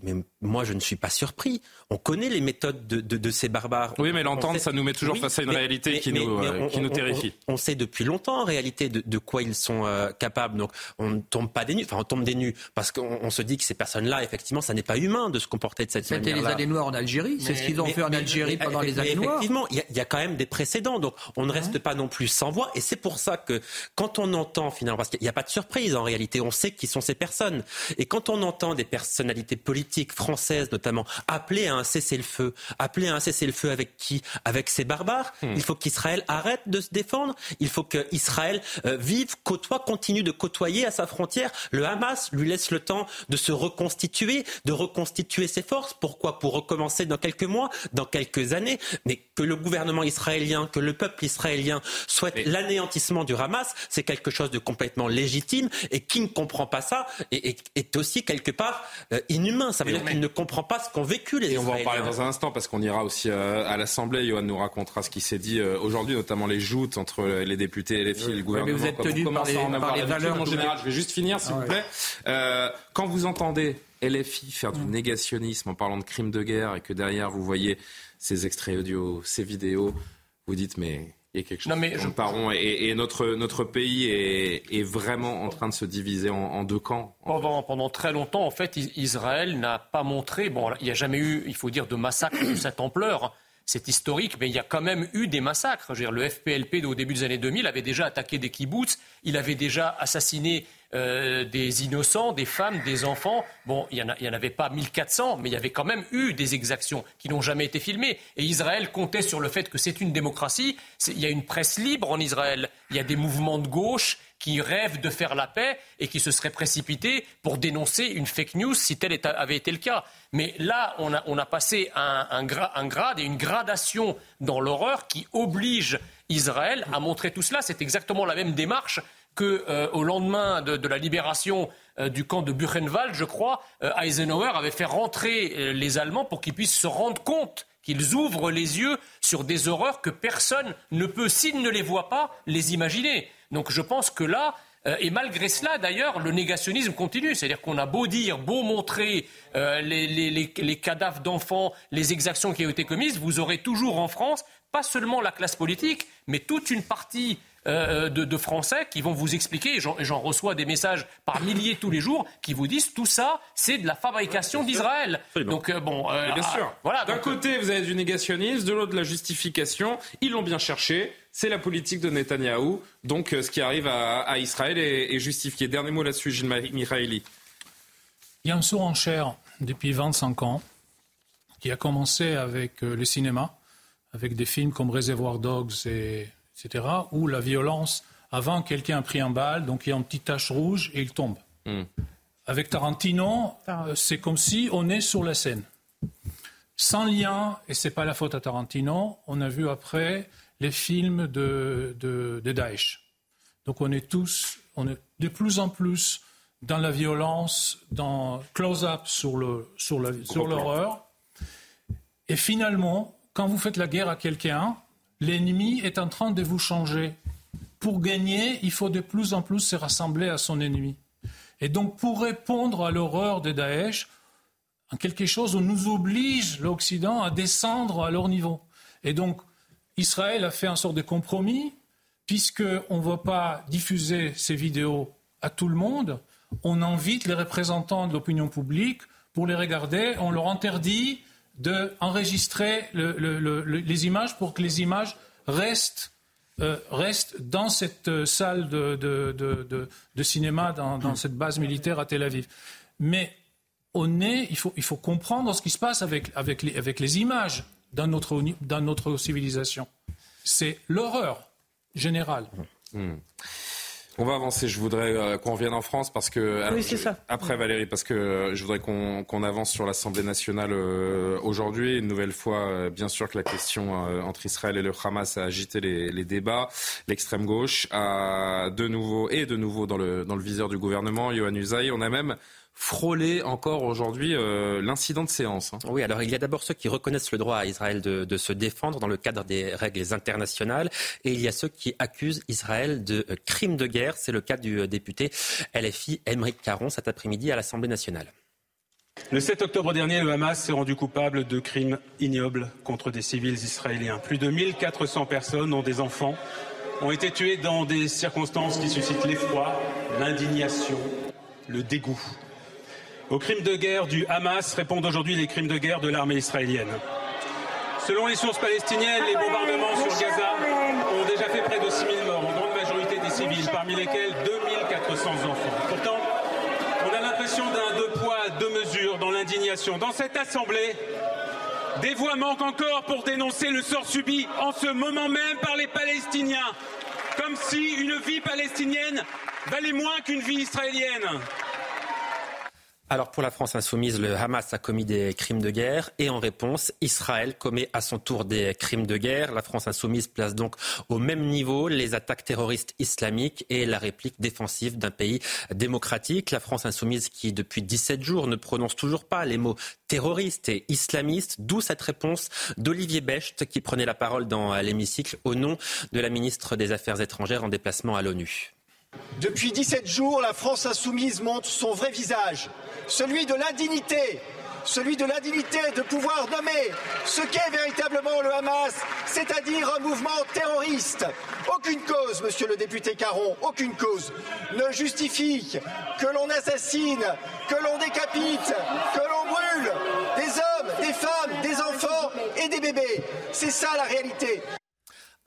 Mais, moi, je ne suis pas surpris. On connaît les méthodes de, ces barbares. Oui, mais l'entendre, ça nous met toujours face à une réalité qui, nous, euh, qui nous terrifie. On, sait depuis longtemps en réalité de, quoi ils sont euh, capables. Donc on ne tombe pas des nues, enfin on tombe des nues parce qu'on se dit que ces personnes-là, effectivement, ça n'est pas humain de se comporter de cette manière-là. C'était les années noires en Algérie, c'est ce qu'ils ont fait en Algérie pendant les années noires. Effectivement, il y, a quand même des précédents, donc on ne reste pas non plus sans voix. Et c'est pour ça que quand on entend finalement, parce qu'il n'y a pas de surprise en réalité, on sait qui sont ces personnes. Et quand on entend des personnalités politiques françaises notamment appeler à un cessez-le-feu, appeler à un cessez-le-feu avec qui? Avec ces barbares. Hmm. Il faut qu'Israël arrête de se défendre. Il faut qu'Israël euh, vive, côtoie, continue de côtoyer à sa frontière. Le Hamas lui laisse le temps de se reconstituer, de reconstituer ses forces. Pourquoi? Pour recommencer dans quelques mois, dans quelques années. Mais que le gouvernement israélien, que le peuple israélien souhaite l'anéantissement du Hamas, c'est quelque chose de complètement légitime. Et qui ne comprend pas ça est, est, aussi quelque part euh, inhumain. Ça veut dire qu'il ne comprend pas ce qu'ont vécu les Et on va en parler dans un instant parce qu'on ira aussi euh, à l'Assemblée. Johan nous racontera ce qui s'est dit euh, aujourd'hui, notamment les joutes entre les députés et les filles le gouvernement. Mais vous êtes tenu par les, valeurs. En général, je vais juste finir, s'il vous plaît. quand vous entendez LFI faire du négationnisme en parlant de crimes de guerre et que derrière vous voyez ces extraits audio, ces vidéos, vous dites mais il y a quelque chose. Non, mais je... et, et, notre, notre pays est, est, vraiment en train de se diviser en, deux camps. Pendant, pendant, très longtemps, en fait, Israël n'a pas montré. Bon, il n'y a jamais eu, il faut dire, de massacre de cette ampleur. C'est historique, mais il y a quand même eu des massacres. Le FPLP, au début des années 2000, avait déjà attaqué des kibbutz, il avait déjà assassiné euh, des innocents, des femmes, des enfants. Bon, il n'y en, avait pas 1400, mais il y avait quand même eu des exactions qui n'ont jamais été filmées. Et Israël comptait sur le fait que c'est une démocratie. Il y a une presse libre en Israël. Il y a des mouvements de gauche qui rêvent de faire la paix et qui se seraient précipités pour dénoncer une fake news si tel avait été le cas. Mais là, on a, passé un, grade et une gradation dans l'horreur qui oblige Israël à montrer tout cela. C'est exactement la même démarche qu'au euh, lendemain de, la libération euh, du camp de Buchenwald, je crois, euh, Eisenhower avait fait rentrer les Allemands pour qu'ils puissent se rendre compte qu'ils ouvrent les yeux sur des horreurs que personne ne peut, s'il ne les voit pas, les imaginer. Donc je pense que là, et malgré cela, d'ailleurs, le négationnisme continue. C'est-à-dire qu'on a beau dire, beau montrer les, cadavres d'enfants, les exactions qui ont été commises, vous aurez toujours en France, pas seulement la classe politique, mais toute une partie euh, de, Français qui vont vous expliquer, et j'en reçois des messages par milliers tous les jours, qui vous disent tout ça, c'est de la fabrication d'Israël. Donc euh, bon, euh, bien sûr. Ah, voilà. D'un côté, vous avez du négationnisme, de l'autre, de la justification. Ils l'ont bien cherché. C'est la politique de Netanyahou. Donc, ce qui arrive à, Israël est, justifié. Dernier mot là-dessus, Gilles. Il y a un saut en chair depuis 25 ans qui a commencé avec le cinéma, avec des films comme Réservoir Dogs et etc., où la violence, avant quelqu'un a pris un balle, donc il y a une petite tache rouge et il tombe. Hmm. Avec Tarantino, euh, c'est comme si on est sur la scène. Sans lien, et ce n'est pas la faute à Tarantino, on a vu après les films de, de, Daesh. Donc on est tous, on est de plus en plus dans la violence, dans close-up sur le sur l'horreur. et finalement, quand vous faites la guerre à quelqu'un, l'ennemi est en train de vous changer. Pour gagner, il faut de plus en plus se rassembler à son ennemi. Et donc, pour répondre à l'horreur de Daesh, en quelque chose, on nous oblige, l'Occident, à descendre à leur niveau. Et donc, Israël a fait un sort de compromis, puisqu'on ne va pas diffuser ces vidéos à tout le monde, on invite les représentants de l'opinion publique pour les regarder, on leur interdit d'enregistrer les images pour que les images restent, euh, dans cette euh, salle de, cinéma, dans, cette base militaire à Tel Aviv. Mais on est, il, faut, il faut comprendre ce qui se passe avec, avec, les, avec les images dans notre, dans notre civilisation. C'est l'horreur générale. Mmh. On va avancer. Je voudrais euh, qu'on revienne en France parce que oui, ça. après Valérie, parce que euh, je voudrais qu'on avance sur l'Assemblée nationale euh, aujourd'hui. Une nouvelle fois, bien sûr que la question entre Israël et le Hamas a agité les, débats. L'extrême gauche a de nouveau et de nouveau dans le dans le viseur du gouvernement. Yohann Usaï, on a même frôler encore aujourd'hui euh, l'incident de séance. Hein. Oui, alors il y a d'abord ceux qui reconnaissent le droit à Israël de, se défendre dans le cadre des règles internationales, et il y a ceux qui accusent Israël de euh, crimes de guerre. C'est le cas du euh, député LFI Émeric Caron cet après-midi à l'Assemblée nationale. Le 7 octobre dernier, le Hamas s'est rendu coupable de crimes ignobles contre des civils israéliens. Plus de 1400 personnes, dont des enfants, ont été tuées dans des circonstances qui suscitent l'effroi, l'indignation, le dégoût. Aux crimes de guerre du Hamas répondent aujourd'hui les crimes de guerre de l'armée israélienne. Selon les sources palestiniennes, les bombardements sur Gaza ont déjà fait près de 6 000 morts, en grande majorité des civils, parmi lesquels 2400 enfants. Pourtant, on a l'impression d'un deux poids, deux mesures dans l'indignation. Dans cette Assemblée, des voix manquent encore pour dénoncer le sort subi en ce moment même par les Palestiniens, comme si une vie palestinienne valait moins qu'une vie israélienne. Alors pour la France insoumise, le Hamas a commis des crimes de guerre et en réponse, Israël commet à son tour des crimes de guerre. La France insoumise place donc au même niveau les attaques terroristes islamiques et la réplique défensive d'un pays démocratique. La France insoumise qui depuis 17 jours ne prononce toujours pas les mots terroristes et islamistes, d'où cette réponse d'Olivier Becht qui prenait la parole dans l'hémicycle au nom de la ministre des Affaires étrangères en déplacement à l'ONU. Depuis 17 jours, la France insoumise montre son vrai visage, celui de l'indignité, celui de l'indignité de pouvoir nommer ce qu'est véritablement le Hamas, c'est-à-dire un mouvement terroriste. Aucune cause, monsieur le député Caron, aucune cause ne justifie que l'on assassine, que l'on décapite, que l'on brûle des hommes, des femmes, des enfants et des bébés. C'est ça la réalité.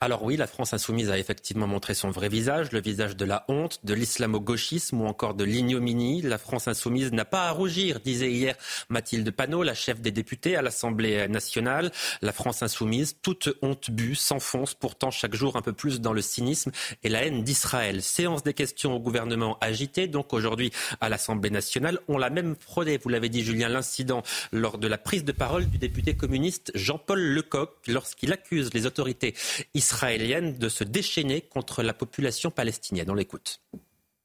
Alors oui, la France insoumise a effectivement montré son vrai visage, le visage de la honte, de l'islamo-gauchisme ou encore de l'ignominie. La France insoumise n'a pas à rougir, disait hier Mathilde Panot, la chef des députés à l'Assemblée nationale. La France insoumise, toute honte bue, s'enfonce pourtant chaque jour un peu plus dans le cynisme et la haine d'Israël. Séance des questions au gouvernement agité, donc aujourd'hui à l'Assemblée nationale. On l'a même frôlé, vous l'avez dit Julien, l'incident lors de la prise de parole du député communiste Jean-Paul Lecoq lorsqu'il accuse les autorités israéliennes israélienne de se déchaîner contre la population palestinienne. On l'écoute.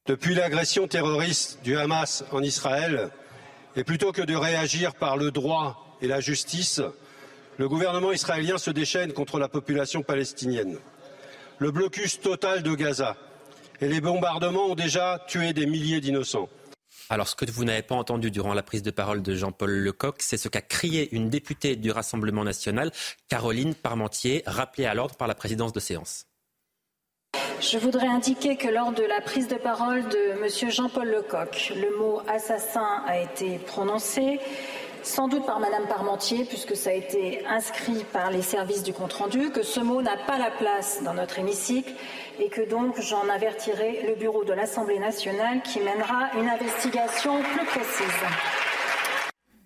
Depuis l'agression terroriste du Hamas en Israël, et plutôt que de réagir par le droit et la justice, le gouvernement israélien se déchaîne contre la population palestinienne. Le blocus total de Gaza et les bombardements ont déjà tué des milliers d'innocents. Alors, ce que vous n'avez pas entendu durant la prise de parole de Jean-Paul Lecoq, c'est ce qu'a crié une députée du Rassemblement national, Caroline Parmentier, rappelée à l'ordre par la présidence de séance. Je voudrais indiquer que lors de la prise de parole de M. Jean-Paul Lecoq, le mot assassin a été prononcé sans doute par Madame Parmentier, puisque ça a été inscrit par les services du compte-rendu, que ce mot n'a pas la place dans notre hémicycle et que donc j'en avertirai le bureau de l'Assemblée nationale qui mènera une investigation plus précise.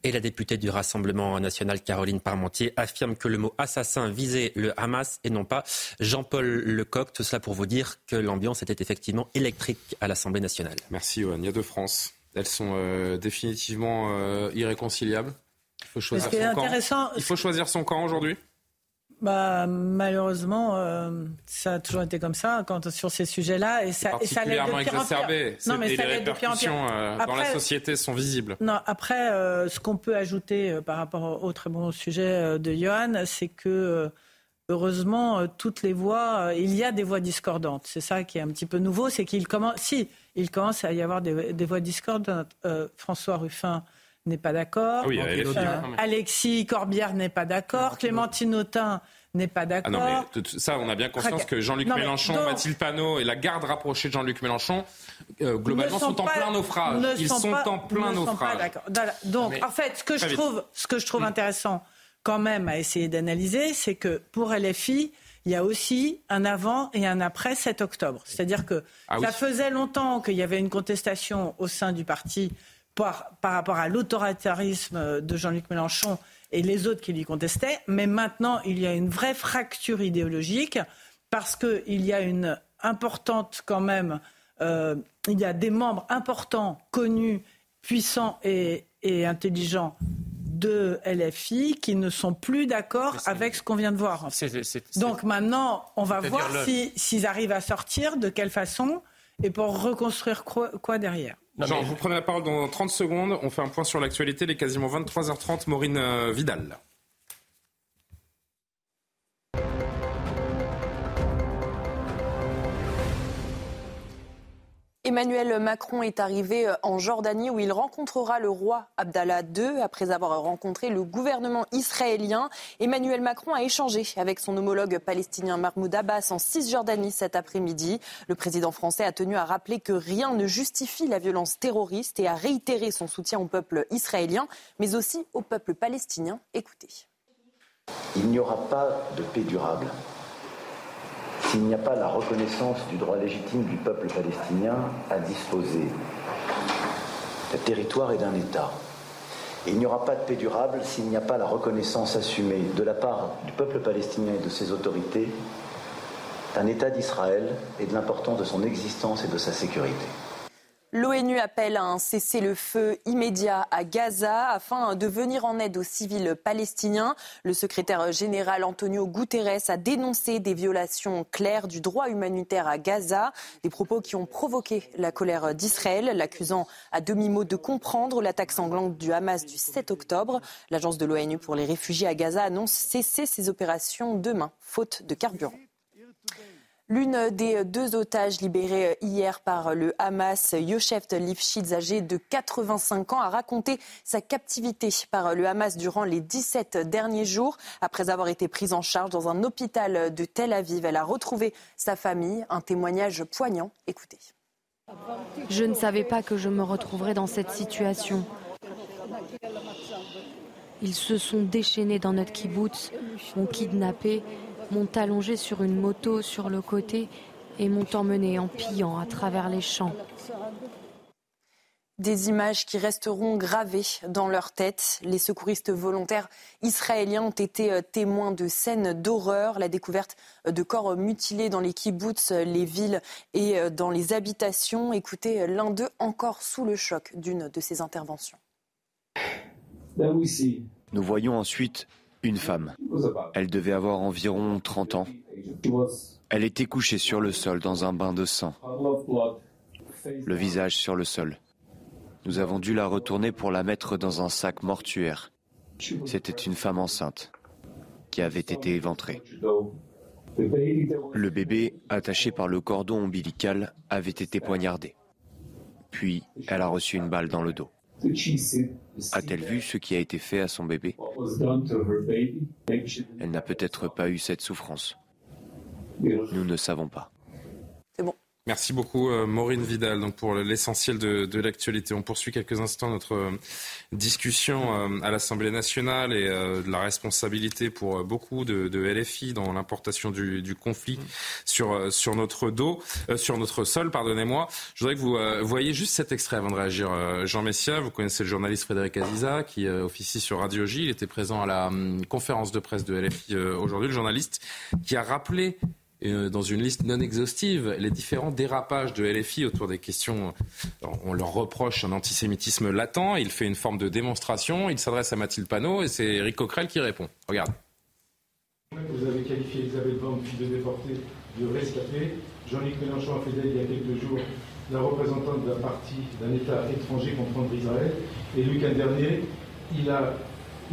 Et la députée du Rassemblement national, Caroline Parmentier, affirme que le mot assassin visait le Hamas et non pas Jean-Paul Lecoq. Tout cela pour vous dire que l'ambiance était effectivement électrique à l'Assemblée nationale. Merci, Johan. Il y a deux France. Elles sont euh, définitivement euh, irréconciliables. Il faut choisir son camp. Il faut choisir son camp aujourd'hui. Bah, malheureusement, euh, ça a toujours été comme ça quand, sur ces sujets-là. Et ça, particulièrement exacerbé. Non, mais les répercussions dans la société sont visibles. Non, après, ce qu'on peut ajouter par rapport au très bon sujet de Johan, c'est que heureusement, toutes les voix, il y a des voix discordantes. C'est ça qui est un petit peu nouveau, c'est qu'il commence, si, il commence à y avoir des, voix discordantes. Euh, François Ruffin n'est pas d'accord. Ah euh, Alexis Corbière n'est pas d'accord. Clémentine Autain n'est pas ah d'accord. ça, on a bien conscience que Jean-Luc Mélenchon, Mathilde Panot et la garde rapprochée de Jean-Luc Mélenchon, euh, globalement, sont, en plein naufrage. Ils sont, en plein naufrage. Donc, en fait, ce que je trouve, ce que je trouve intéressant quand même à essayer d'analyser, c'est que pour LFI, il y a aussi un avant et un après 7 octobre. C'est-à-dire que ah ça faisait longtemps qu'il y avait une contestation au sein du parti par, par rapport à l'autoritarisme de Jean-Luc Mélenchon et les autres qui lui contestaient, mais maintenant il y a une vraie fracture idéologique parce qu'il y a une importante quand même, euh, il y a des membres importants, connus, puissants et, et intelligents de LFI qui ne sont plus d'accord avec ce qu'on vient de voir. Donc maintenant, on va voir s'ils arrivent à sortir, de quelle façon, et pour reconstruire quoi, derrière. Jean, vous prenez la parole dans 30 secondes. On fait un point sur l'actualité. Il est quasiment 23h30. Maureen euh, Vidal. Emmanuel Macron est arrivé euh, en Jordanie où il rencontrera le roi Abdallah II après avoir rencontré le gouvernement israélien. Emmanuel Macron a échangé avec son homologue palestinien Mahmoud Abbas en Cisjordanie cet après-midi. Le président français a tenu à rappeler que rien ne justifie la violence terroriste et à réitérer son soutien au peuple israélien, mais aussi au peuple palestinien. Écoutez. Il n'y aura pas de paix durable s'il n'y a pas la reconnaissance du droit légitime du peuple palestinien à disposer d'un territoire et d'un État. il n'y aura pas de paix durable s'il n'y a pas la reconnaissance assumée de la part du peuple palestinien et de ses autorités d'un État d'Israël et de l'importance de son existence et de sa sécurité. L'ONU appelle à un cessez-le-feu immédiat à Gaza afin de venir en aide aux civils palestiniens. Le secrétaire général Antonio Guterres a dénoncé des violations claires du droit humanitaire à Gaza, des propos qui ont provoqué la colère d'Israël, l'accusant à demi-mot de comprendre l'attaque sanglante du Hamas du 7 octobre. L'agence de l'ONU pour les réfugiés à Gaza annonce cesser ses opérations demain, faute de carburant. L'une des deux otages libérés hier par le Hamas, Yosheft Lifshitz, âgé de 85 ans, a raconté sa captivité par le Hamas durant les 17 derniers jours. Après avoir été prise en charge dans un hôpital de Tel Aviv, elle a retrouvé sa famille. Un témoignage poignant. Écoutez. Je ne savais pas que je me retrouverais dans cette situation. Ils se sont déchaînés dans notre kibbutz, ont kidnappé m'ont allongé sur une moto sur le côté et m'ont emmené en pillant à travers les champs. Des images qui resteront gravées dans leur tête. Les secouristes volontaires israéliens ont été euh, témoins de scènes d'horreur, la découverte de corps mutilés dans les kibbutz, les villes et euh, dans les habitations. Écoutez l'un d'eux encore sous le choc d'une de ces interventions. Nous voyons ensuite une femme. Elle devait avoir environ 30 ans. Elle était couchée sur le sol dans un bain de sang, le visage sur le sol. Nous avons dû la retourner pour la mettre dans un sac mortuaire. C'était une femme enceinte qui avait été éventrée. Le bébé, attaché par le cordon ombilical, avait été poignardé. Puis, elle a reçu une balle dans le dos. A-t-elle vu ce qui a été fait à son bébé? Elle n'a peut-être pas eu cette souffrance. Nous ne savons pas. Merci beaucoup euh, Maureen Vidal donc pour l'essentiel de, l'actualité. On poursuit quelques instants notre euh, discussion euh, à l'Assemblée nationale et de la responsabilité pour beaucoup de, LFI dans l'importation du, conflit sur, sur notre dos, sur notre sol, pardonnez-moi. Je voudrais que vous voyez juste cet extrait avant de réagir. Jean Messia, vous connaissez le journaliste Frédéric Aziza qui officie sur Radio J. Il était présent à la hum, conférence de presse de LFI aujourd'hui, le journaliste qui a rappelé euh, dans une liste non exhaustive les différents dérapages de LFI autour des questions. On leur reproche un antisémitisme latent. Il fait une forme de démonstration. Il s'adresse à Mathilde Panot et c'est Eric Coquerel qui répond. Regarde. Vous avez qualifié Elisabeth Borne, fille de déportée, de rescapée. Jean-Luc Mélenchon a fait d'elle il y a quelques jours la représentante d'un parti, d'un État étranger contre Israël. Et week-end dernier, il a,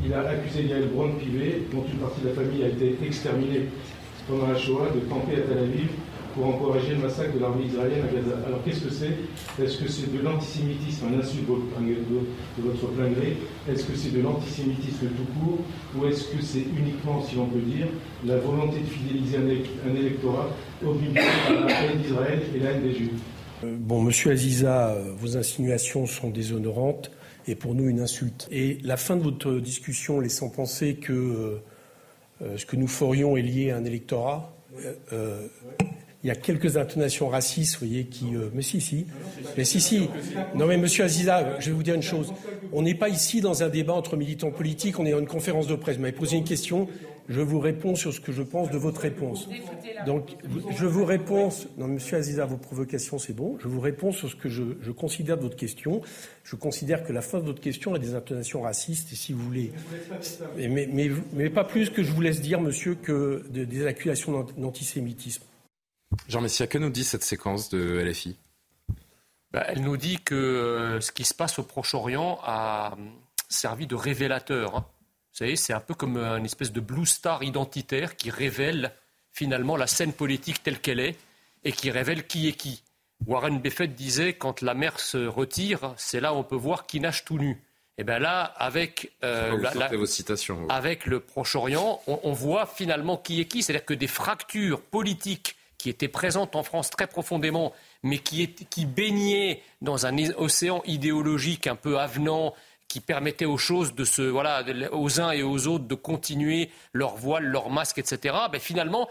il a accusé Yael Braun-Pivet, dont une partie de la famille a été exterminée pendant la Shoah de camper à Tel Aviv pour encourager le massacre de l'armée israélienne à Gaza. Alors qu'est-ce que c'est? Est-ce que c'est de l'antisémitisme, un insulte de votre plein gré Est-ce que c'est de l'antisémitisme tout court? Ou est-ce que c'est uniquement, si l'on peut dire, la volonté de fidéliser un, électorat obligé à la haine d'Israël et la haine des Juifs? Euh, Bon, monsieur Aziza, euh, vos insinuations sont déshonorantes et pour nous une insulte. Et la fin de votre discussion laissant penser que euh, ce que nous ferions est lié à un électorat. Euh, euh, il y a quelques intonations racistes, vous voyez, qui. mais si, si. Mais si, si. Non, mais monsieur Aziza, je vais vous dire une chose. On n'est pas ici dans un débat entre militants politiques, on est dans une conférence de presse. Vous m'avez posé une question, je vous réponds sur ce que je pense de votre réponse. Donc, je vous réponds. Non, monsieur Aziza, vos provocations, c'est bon. Je vous réponds sur ce que je, je, considère de votre question. Je considère que la fin de votre question a des intonations racistes. Et si vous voulez. Mais, mais, mais, pas plus que je vous laisse dire, monsieur, que des accusations d'antisémitisme. Jean Messia, que nous dit cette séquence de LFI bah, Elle nous dit que euh, ce qui se passe au Proche-Orient a servi de révélateur. Vous savez, c'est un peu comme une espèce de blue star identitaire qui révèle finalement la scène politique telle qu'elle est et qui révèle qui est qui. Warren Buffett disait quand la mer se retire, c'est là où on peut voir qui nage tout nu. Et bien là, avec, euh, vos citations, avec le Proche-Orient, on, voit finalement qui est qui. C'est-à-dire que des fractures politiques qui étaient présentes en France très profondément, mais qui, qui baignaient dans un océan idéologique un peu avenant, qui permettait aux choses de se, voilà, aux uns et aux autres de continuer leur voile, leur masque, etc. Ben finalement,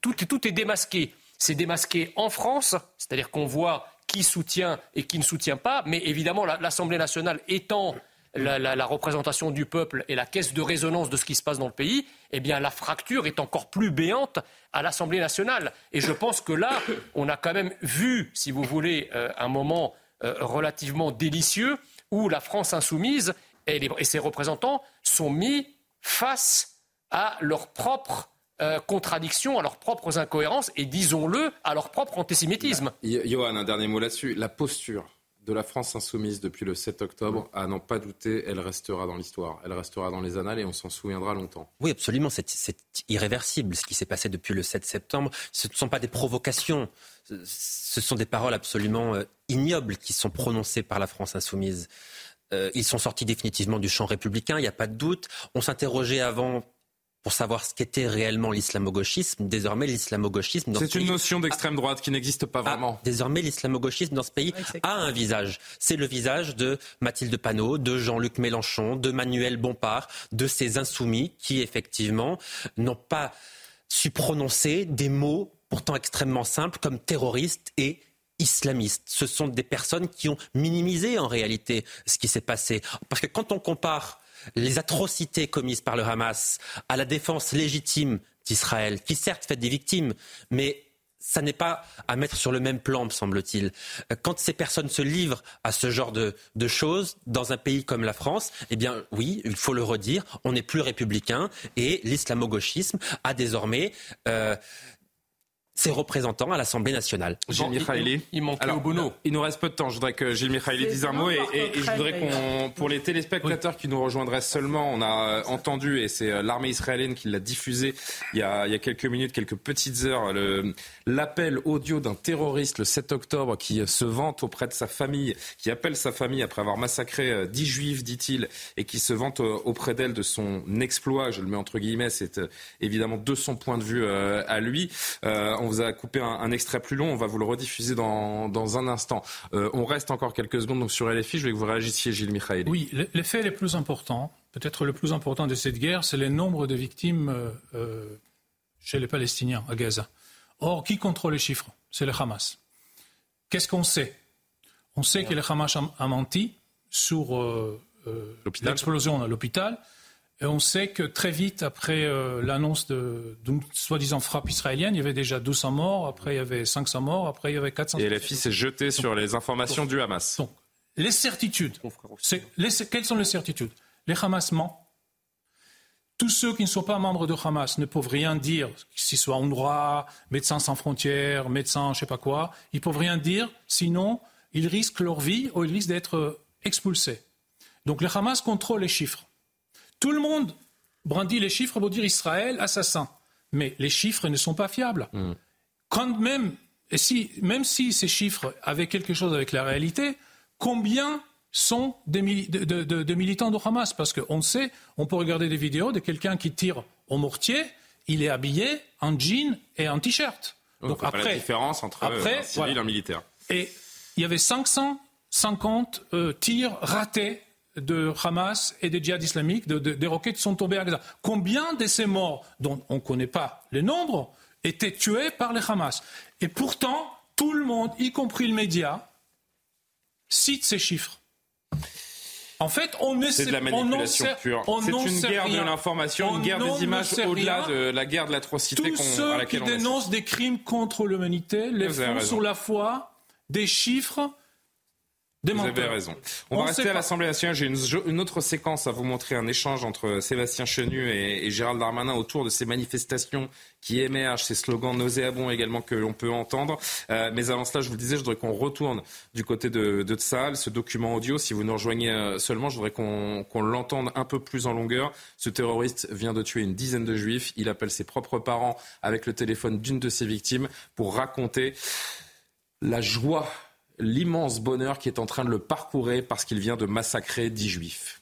tout, tout est démasqué. C'est démasqué en France, c'est-à-dire qu'on voit qui soutient et qui ne soutient pas, mais évidemment l'Assemblée nationale étant la, représentation du peuple et la caisse de résonance de ce qui se passe dans le pays, eh bien la fracture est encore plus béante à l'Assemblée nationale. Et je pense que là, on a quand même vu, si vous voulez, euh, un moment euh, relativement délicieux où la France insoumise et, et ses représentants sont mis face à leur propre euh, contradictions, à leurs propres incohérences et, disons-le, à leur propre antisémitisme. Johan, un dernier mot là-dessus. La posture de la France insoumise depuis le 7 octobre, à n'en pas douter, elle restera dans l'histoire, elle restera dans les annales et on s'en souviendra longtemps. Oui, absolument, c'est irréversible ce qui s'est passé depuis le 7 septembre. Ce ne sont pas des provocations, ce sont des paroles absolument euh, ignobles qui sont prononcées par la France insoumise. Euh, ils sont sortis définitivement du champ républicain, il n'y a pas de doute. On s'interrogeait avant pour savoir ce qu'était réellement l'islamo-gauchisme. Désormais, l'islamo-gauchisme... C'est une notion d'extrême droite qui n'existe pas vraiment. désormais, l'islamo-gauchisme dans ce pays a un visage. C'est le visage de Mathilde Panot, de Jean-Luc Mélenchon, de Manuel Bompard, de ces insoumis qui, effectivement, n'ont pas su prononcer des mots pourtant extrêmement simples comme terroriste et islamiste. Ce sont des personnes qui ont minimisé en réalité ce qui s'est passé. Parce que quand on compare les atrocités commises par le Hamas à la défense légitime d'Israël, qui certes fait des victimes, mais ça n'est pas à mettre sur le même plan, me semble-t-il. Quand ces personnes se livrent à ce genre de, choses dans un pays comme la France, eh bien oui, il faut le redire, on n'est plus républicain et l'islamo-gauchisme a désormais euh, ses représentants à l'Assemblée nationale. Gilles Mikhaïli. Il, manque Alors, Bono. Il nous reste peu de temps. Je voudrais que Gilles Mikhaïli dise un mot et, je voudrais qu'on, pour les téléspectateurs qui nous rejoindraient seulement, on a entendu et c'est euh, l'armée israélienne qui l'a diffusé il y, a, il y a quelques minutes, quelques petites heures, l'appel audio d'un terroriste le 7 octobre qui euh, se vante auprès de sa famille, qui appelle sa famille après avoir massacré 10 euh, juifs, dit-il, et qui se vante auprès d'elle de son exploit. Je le mets entre guillemets, c'est évidemment de son point de vue à lui on vous a coupé un, extrait plus long, on va vous le rediffuser dans, un instant. Euh, on reste encore quelques secondes donc sur LFI, je vais que vous réagissiez, Gilles Michael. Oui, l'effet le plus important, peut-être le plus important de cette guerre, c'est le nombre de victimes euh, euh, chez les Palestiniens à Gaza. Or, qui contrôle les chiffres? C'est le Hamas. Qu'est-ce qu'on sait? On sait que le Hamas a menti sur l'explosion à l'hôpital. Et on sait que très vite, après euh, l'annonce d'une soi-disant frappe israélienne, il y avait déjà 200 morts, après il y avait 500 morts, après il y avait 400 Et LFI s'est jeté sur les informations du Hamas. Donc, les certitudes. quelles sont les certitudes? Les Hamas ment. Tous ceux qui ne sont pas membres de Hamas ne peuvent rien dire, s'ils soient droit, Médecins sans frontières, médecins, je ne sais pas quoi, ils ne peuvent rien dire, sinon ils risquent leur vie ou ils risquent d'être expulsés. Donc le Hamas contrôle les chiffres. Tout le monde brandit les chiffres pour dire Israël assassin. Mais les chiffres ne sont pas fiables. Hmm. Quand même, et si, même si ces chiffres avaient quelque chose avec la réalité, combien sont des de, militants de Hamas? Parce qu'on sait, on peut regarder des vidéos de quelqu'un qui tire au mortier, il est habillé en jean et en t-shirt. Donc après, la différence entre après, un civil et un militaire. Et il y avait 550 euh, tirs ratés de Hamas et des djihad islamiques, des roquettes sont tombées à Gaza. Combien de ces morts, dont on ne connaît pas les nombres, étaient tués par les Hamas? Et pourtant, tout le monde, y compris le média, cite ces chiffres. En fait, on ne C'est de la manipulation pure. C'est une guerre de l'information, une guerre des images au-delà de la guerre de l'atrocité à laquelle on Tous ceux qui dénoncent des crimes contre l'humanité les font sur la foi des chiffres vous avez raison. On, va rester à l'Assemblée nationale. J'ai une, autre séquence à vous montrer, un échange entre Sébastien Chenu et, Gérald Darmanin autour de ces manifestations qui émergent, ces slogans nauséabonds également que l'on peut entendre. Euh, mais avant cela, je vous le disais, je voudrais qu'on retourne du côté de, de Tsahal, ce document audio. Si vous nous rejoignez euh, seulement, je voudrais qu'on l'entende un peu plus en longueur. Ce terroriste vient de tuer une dizaine de juifs. Il appelle ses propres parents avec le téléphone d'une de ses victimes pour raconter la joie, l'immense bonheur qui est en train de le parcourir parce qu'il vient de massacrer dix juifs.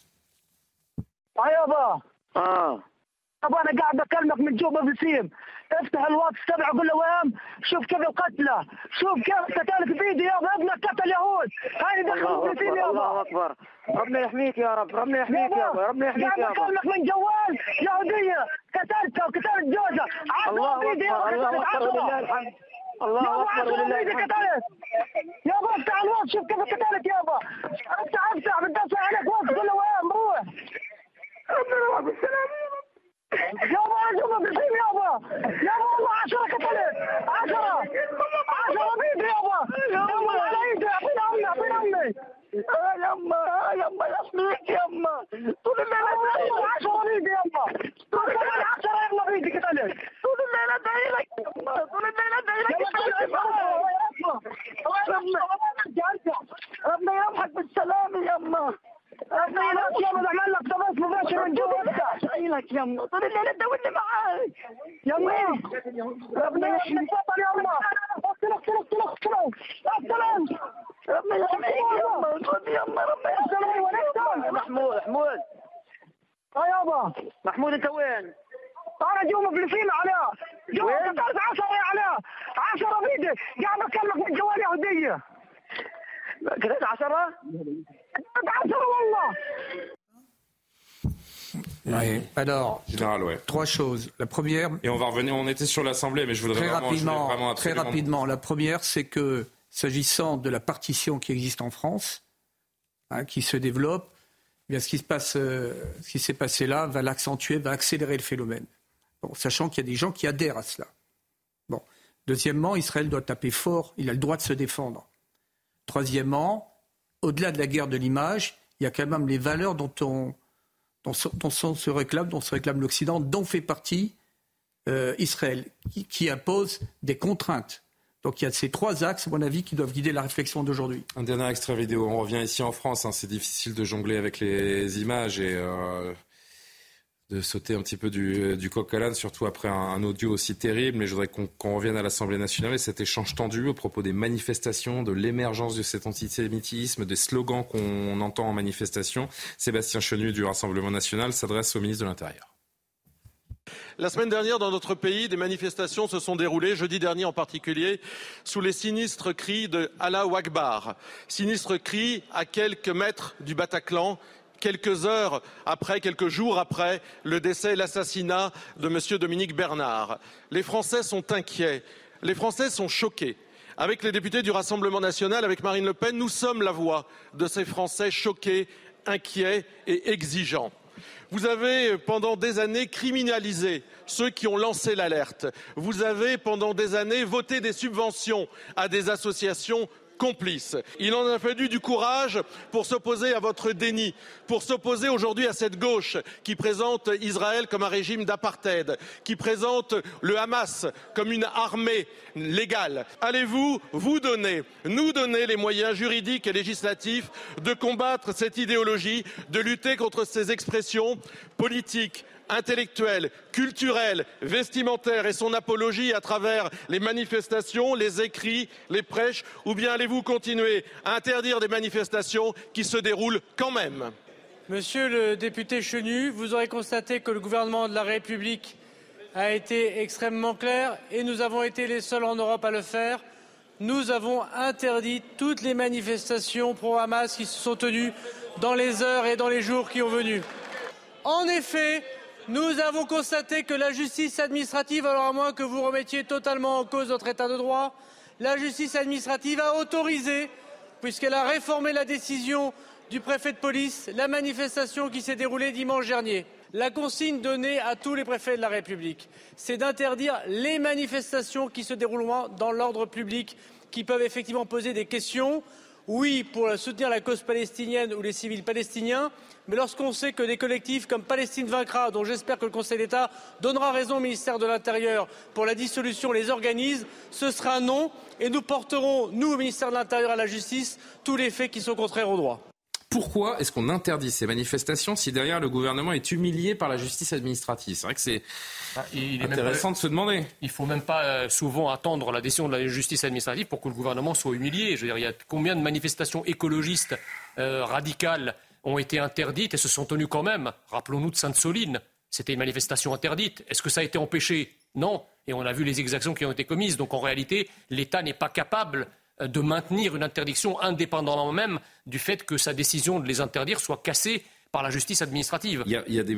ابغى انا قاعد اكلمك من جوبا بسيم افتح الواتس تبع قول له وام شوف كيف القتلى شوف كيف قتلك فيديو يابا ابنك قتل يهود هاي دخلوا فلسطين يابا الله اكبر ربنا يحميك يا رب ربنا يحميك يابا ربنا يحميك يابا اكلمك من جوال يهوديه قتلتها وقتلت جوزها الله فيديو الله اكبر ولله الحمد الله أكبر ولله الحمد. يابا افتح الواتس شوف كيف قتلت يابا. افتح افتح بدي عليك واتس قول له وام روح ربنا يوفقك بالسلامه يابا يابا بالحين يابا. يابا والله 10 قتلت 10 10 بيدي يابا. يابا على ايدي اعطينا أمي اعطينا أمي. يما يما يحميك يما. طول الليل 10 بيدي يما؟ طول الليل 10 يما بيدي قتلت طول الليل ادعي لك يما. طول الليل ادعي لك ربنا يرحمك بالسلامة يما. اصيلك يا ابو اعمل لك مباشر من جوتك اصيلك يا امي طول الليل انت واللي يا امي ربنا يحميك يا امي اصيلك اصيلك اصيلك اصيلك ربنا يحميك يا امي يا امي ربنا يحميك محمود محمود آه يابا محمود انت وين؟ أنا جو مبلسين عليها جو قطعت يا عليها 10 بيدي قاعد اكلمك من جوالي يهودية قطعت عشرة؟ Oui. Alors, Général, ouais. trois choses. La première. Et on va revenir, on était sur l'Assemblée, mais je voudrais très rapidement, vraiment Très rapidement. La première, c'est que, s'agissant de la partition qui existe en France, hein, qui se développe, eh bien, ce qui se passe, euh, ce qui s'est passé là va l'accentuer, va accélérer le phénomène. Bon, sachant qu'il y a des gens qui adhèrent à cela. Bon. Deuxièmement, Israël doit taper fort, il a le droit de se défendre. Troisièmement, au-delà de la guerre de l'image, il y a quand même les valeurs dont on, se- réclame, dont se réclame l'Occident, dont fait partie euh, Israël, qui, qui impose des contraintes. Donc il y a ces trois axes, à mon avis, qui doivent guider la réflexion d'aujourd'hui. Un dernier extrait vidéo. On revient ici en France. hein. C'est difficile de jongler avec les images et euh, de sauter un petit peu du, du coq à l'âne, surtout après un, audio aussi terrible. Mais je voudrais qu'on qu'on revienne à l'Assemblée nationale et cet échange tendu au propos des manifestations, de l'émergence de cet antisémitisme, des slogans qu'on entend en manifestation. Sébastien Chenu du Rassemblement national s'adresse au ministre de l'Intérieur. La semaine dernière, dans notre pays, des manifestations se sont déroulées, jeudi dernier en particulier, sous les sinistres cris de Allah Akbar. Sinistres cris à quelques mètres du Bataclan, quelques heures après, quelques jours après le décès et l'assassinat de M. Dominique Bernard. Les Français sont inquiets, les Français sont choqués. Avec les députés du Rassemblement national, avec Marine Le Pen, nous sommes la voix de ces Français choqués, inquiets et exigeants. Vous avez pendant des années criminalisé ceux qui ont lancé l'alerte. Vous avez pendant des années voté des subventions à des associations complices. Il en a fallu du courage pour s'opposer à votre déni, pour s'opposer aujourd'hui à cette gauche qui présente Israël comme un régime d'apartheid, qui présente le Hamas comme une armée légale. Allez-vous vous donner, nous donner les moyens juridiques et législatifs de combattre cette idéologie, de lutter contre ces expressions politiques, intellectuelle, culturelle, vestimentaire et son apologie à travers les manifestations, les écrits, les prêches, ou bien allez-vous continuer à interdire des manifestations qui se déroulent quand même? Monsieur le député Chenu, vous aurez constaté que le gouvernement de la République a été extrêmement clair et nous avons été les seuls en Europe à le faire. Nous avons interdit toutes les manifestations pro-Hamas qui se sont tenues dans les heures et dans les jours qui ont venu. En effet, nous avons constaté que la justice administrative, alors à moins que vous remettiez totalement en cause notre état de droit, la justice administrative a autorisé, puisqu'elle a réformé la décision du préfet de police, la manifestation qui s'est déroulée dimanche dernier. La consigne donnée à tous les préfets de la République, c'est d'interdire les manifestations qui se dérouleront dans l'ordre public, qui peuvent effectivement poser des questions. Oui, pour soutenir la cause palestinienne ou les civils palestiniens, mais lorsqu'on sait que des collectifs comme Palestine vaincra, dont j'espère que le Conseil d'État donnera raison au ministère de l'Intérieur pour la dissolution, les organise, ce sera non, et nous porterons, nous, au ministère de l'Intérieur, à la justice, tous les faits qui sont contraires au droit. pourquoi est-ce qu'on interdit ces manifestations si derrière le gouvernement est humilié par la justice administrative? C'est vrai que c'est ah, intéressant de se demander. Il ne faut même pas euh, souvent attendre la décision de la justice administrative pour que le gouvernement soit humilié. Je veux dire, il y a combien de manifestations écologistes euh, radicales ont été interdites et se sont tenues quand même Rappelons-nous de Sainte-Soline. C'était une manifestation interdite. Est-ce que ça a été empêché? Non. Et on a vu les exactions qui ont été commises. Donc en réalité, l'État n'est pas capable euh, de maintenir une interdiction indépendamment même du fait que sa décision de les interdire soit cassée par la justice administrative. Il y a, des,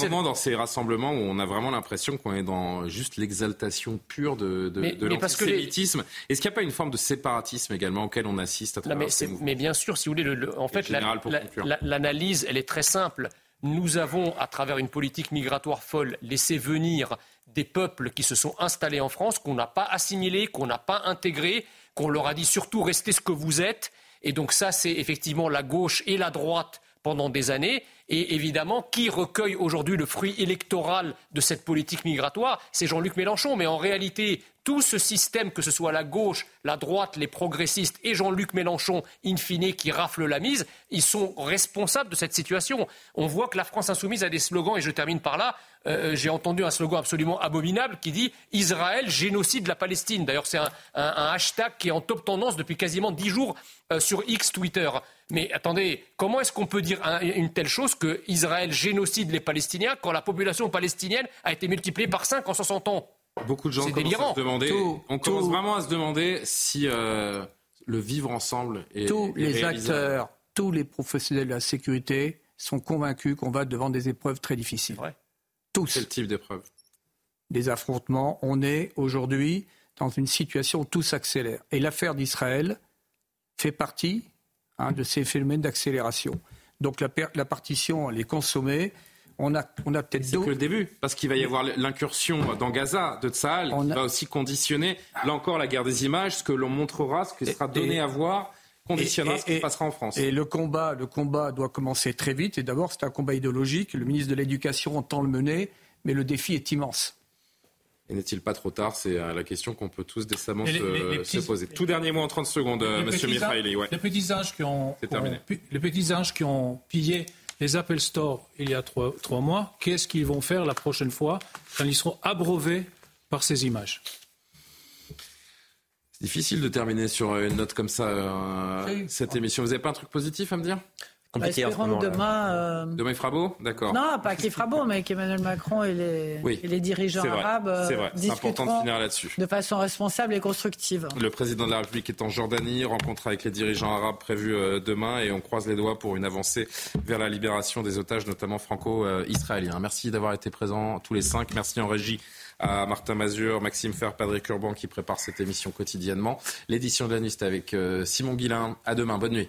moments dans ces rassemblements où on a vraiment l'impression qu'on est dans juste l'exaltation pure de, de, l'antisémitisme. Est-ce qu'il n'y a pas une forme de séparatisme également auquel on assiste à travers mais, ces mais, bien sûr, si vous voulez, en fait, l'analyse, elle est très simple. Nous avons, à travers une politique migratoire folle, laissé venir des peuples qui se sont installés en France, qu'on n'a pas assimilés, qu'on n'a pas intégrés, qu'on leur a dit surtout restez ce que vous êtes. Et donc ça, c'est effectivement la gauche et la droite pendant des années. Et évidemment, qui recueille aujourd'hui le fruit électoral de cette politique migratoire? C'est Jean-Luc Mélenchon. Mais en réalité, tout ce système, que ce soit la gauche, la droite, les progressistes et Jean-Luc Mélenchon, in fine, qui raflent la mise, ils sont responsables de cette situation. On voit que la France insoumise a des slogans, et je termine par là. Euh, j'ai entendu un slogan absolument abominable qui dit Israël, génocide de la Palestine. D'ailleurs, c'est un, hashtag qui est en top tendance depuis quasiment dix jours euh, sur X Twitter. Mais attendez, comment est-ce qu'on peut dire une telle chose que Israël génocide les Palestiniens quand la population palestinienne a été multipliée par 5 en 60 ans? Beaucoup de gens commencent à se demander. on commence vraiment à se demander si euh, le vivre ensemble est tous les acteurs, tous les professionnels de la sécurité sont convaincus qu'on va devant des épreuves très difficiles. Tous. Quel type d'épreuves? Des affrontements. On est aujourd'hui dans une situation où tout s'accélère. Et l'affaire d'Israël fait partie hein, de ces phénomènes d'accélération. Donc la, la, partition, elle est consommée. On a, on a peut-être C'est que le début, parce qu'il va y avoir l'incursion dans Gaza de Tsahal, qui va aussi conditionner, là encore, la guerre des images, ce que l'on montrera, ce qui sera donné à voir conditionnera ce qui passera en France. Et le combat, le combat doit commencer très vite. Et d'abord, c'est un combat idéologique. Le ministre de l'Éducation entend le mener, mais le défi est immense. Et n'est-il pas trop tard? C'est euh, la question qu'on peut tous décemment se, poser. Tout dernier mot en 30 secondes, euh, Monsieur Mikhaili. Les petits anges qui ont, les petits anges qui ont pillé les Apple Store il y a trois, trois mois, qu'est-ce qu'ils vont faire la prochaine fois quand ils seront abreuvés par ces images? C'est difficile de terminer sur une note comme ça, euh, cette émission. Vous n'avez pas un truc positif à me dire? Compliqué en ce moment. Demain, euh... demain, il fera beau D'accord. Non, pas qu'il fera beau, mais qu'Emmanuel Macron et les, et les dirigeants arabes euh, discuteront de façon responsable et constructive. Le président de la République est en Jordanie, rencontre avec les dirigeants arabes prévue euh, demain, et on croise les doigts pour une avancée vers la libération des otages, notamment franco-israéliens. Merci d'avoir été présents tous les cinq. Merci en régie à Martin Mazur, Maxime Fer, Patrick Urban qui prépare cette émission quotidiennement. L'édition de la nuit, avec Simon Guillain. À demain. Bonne nuit.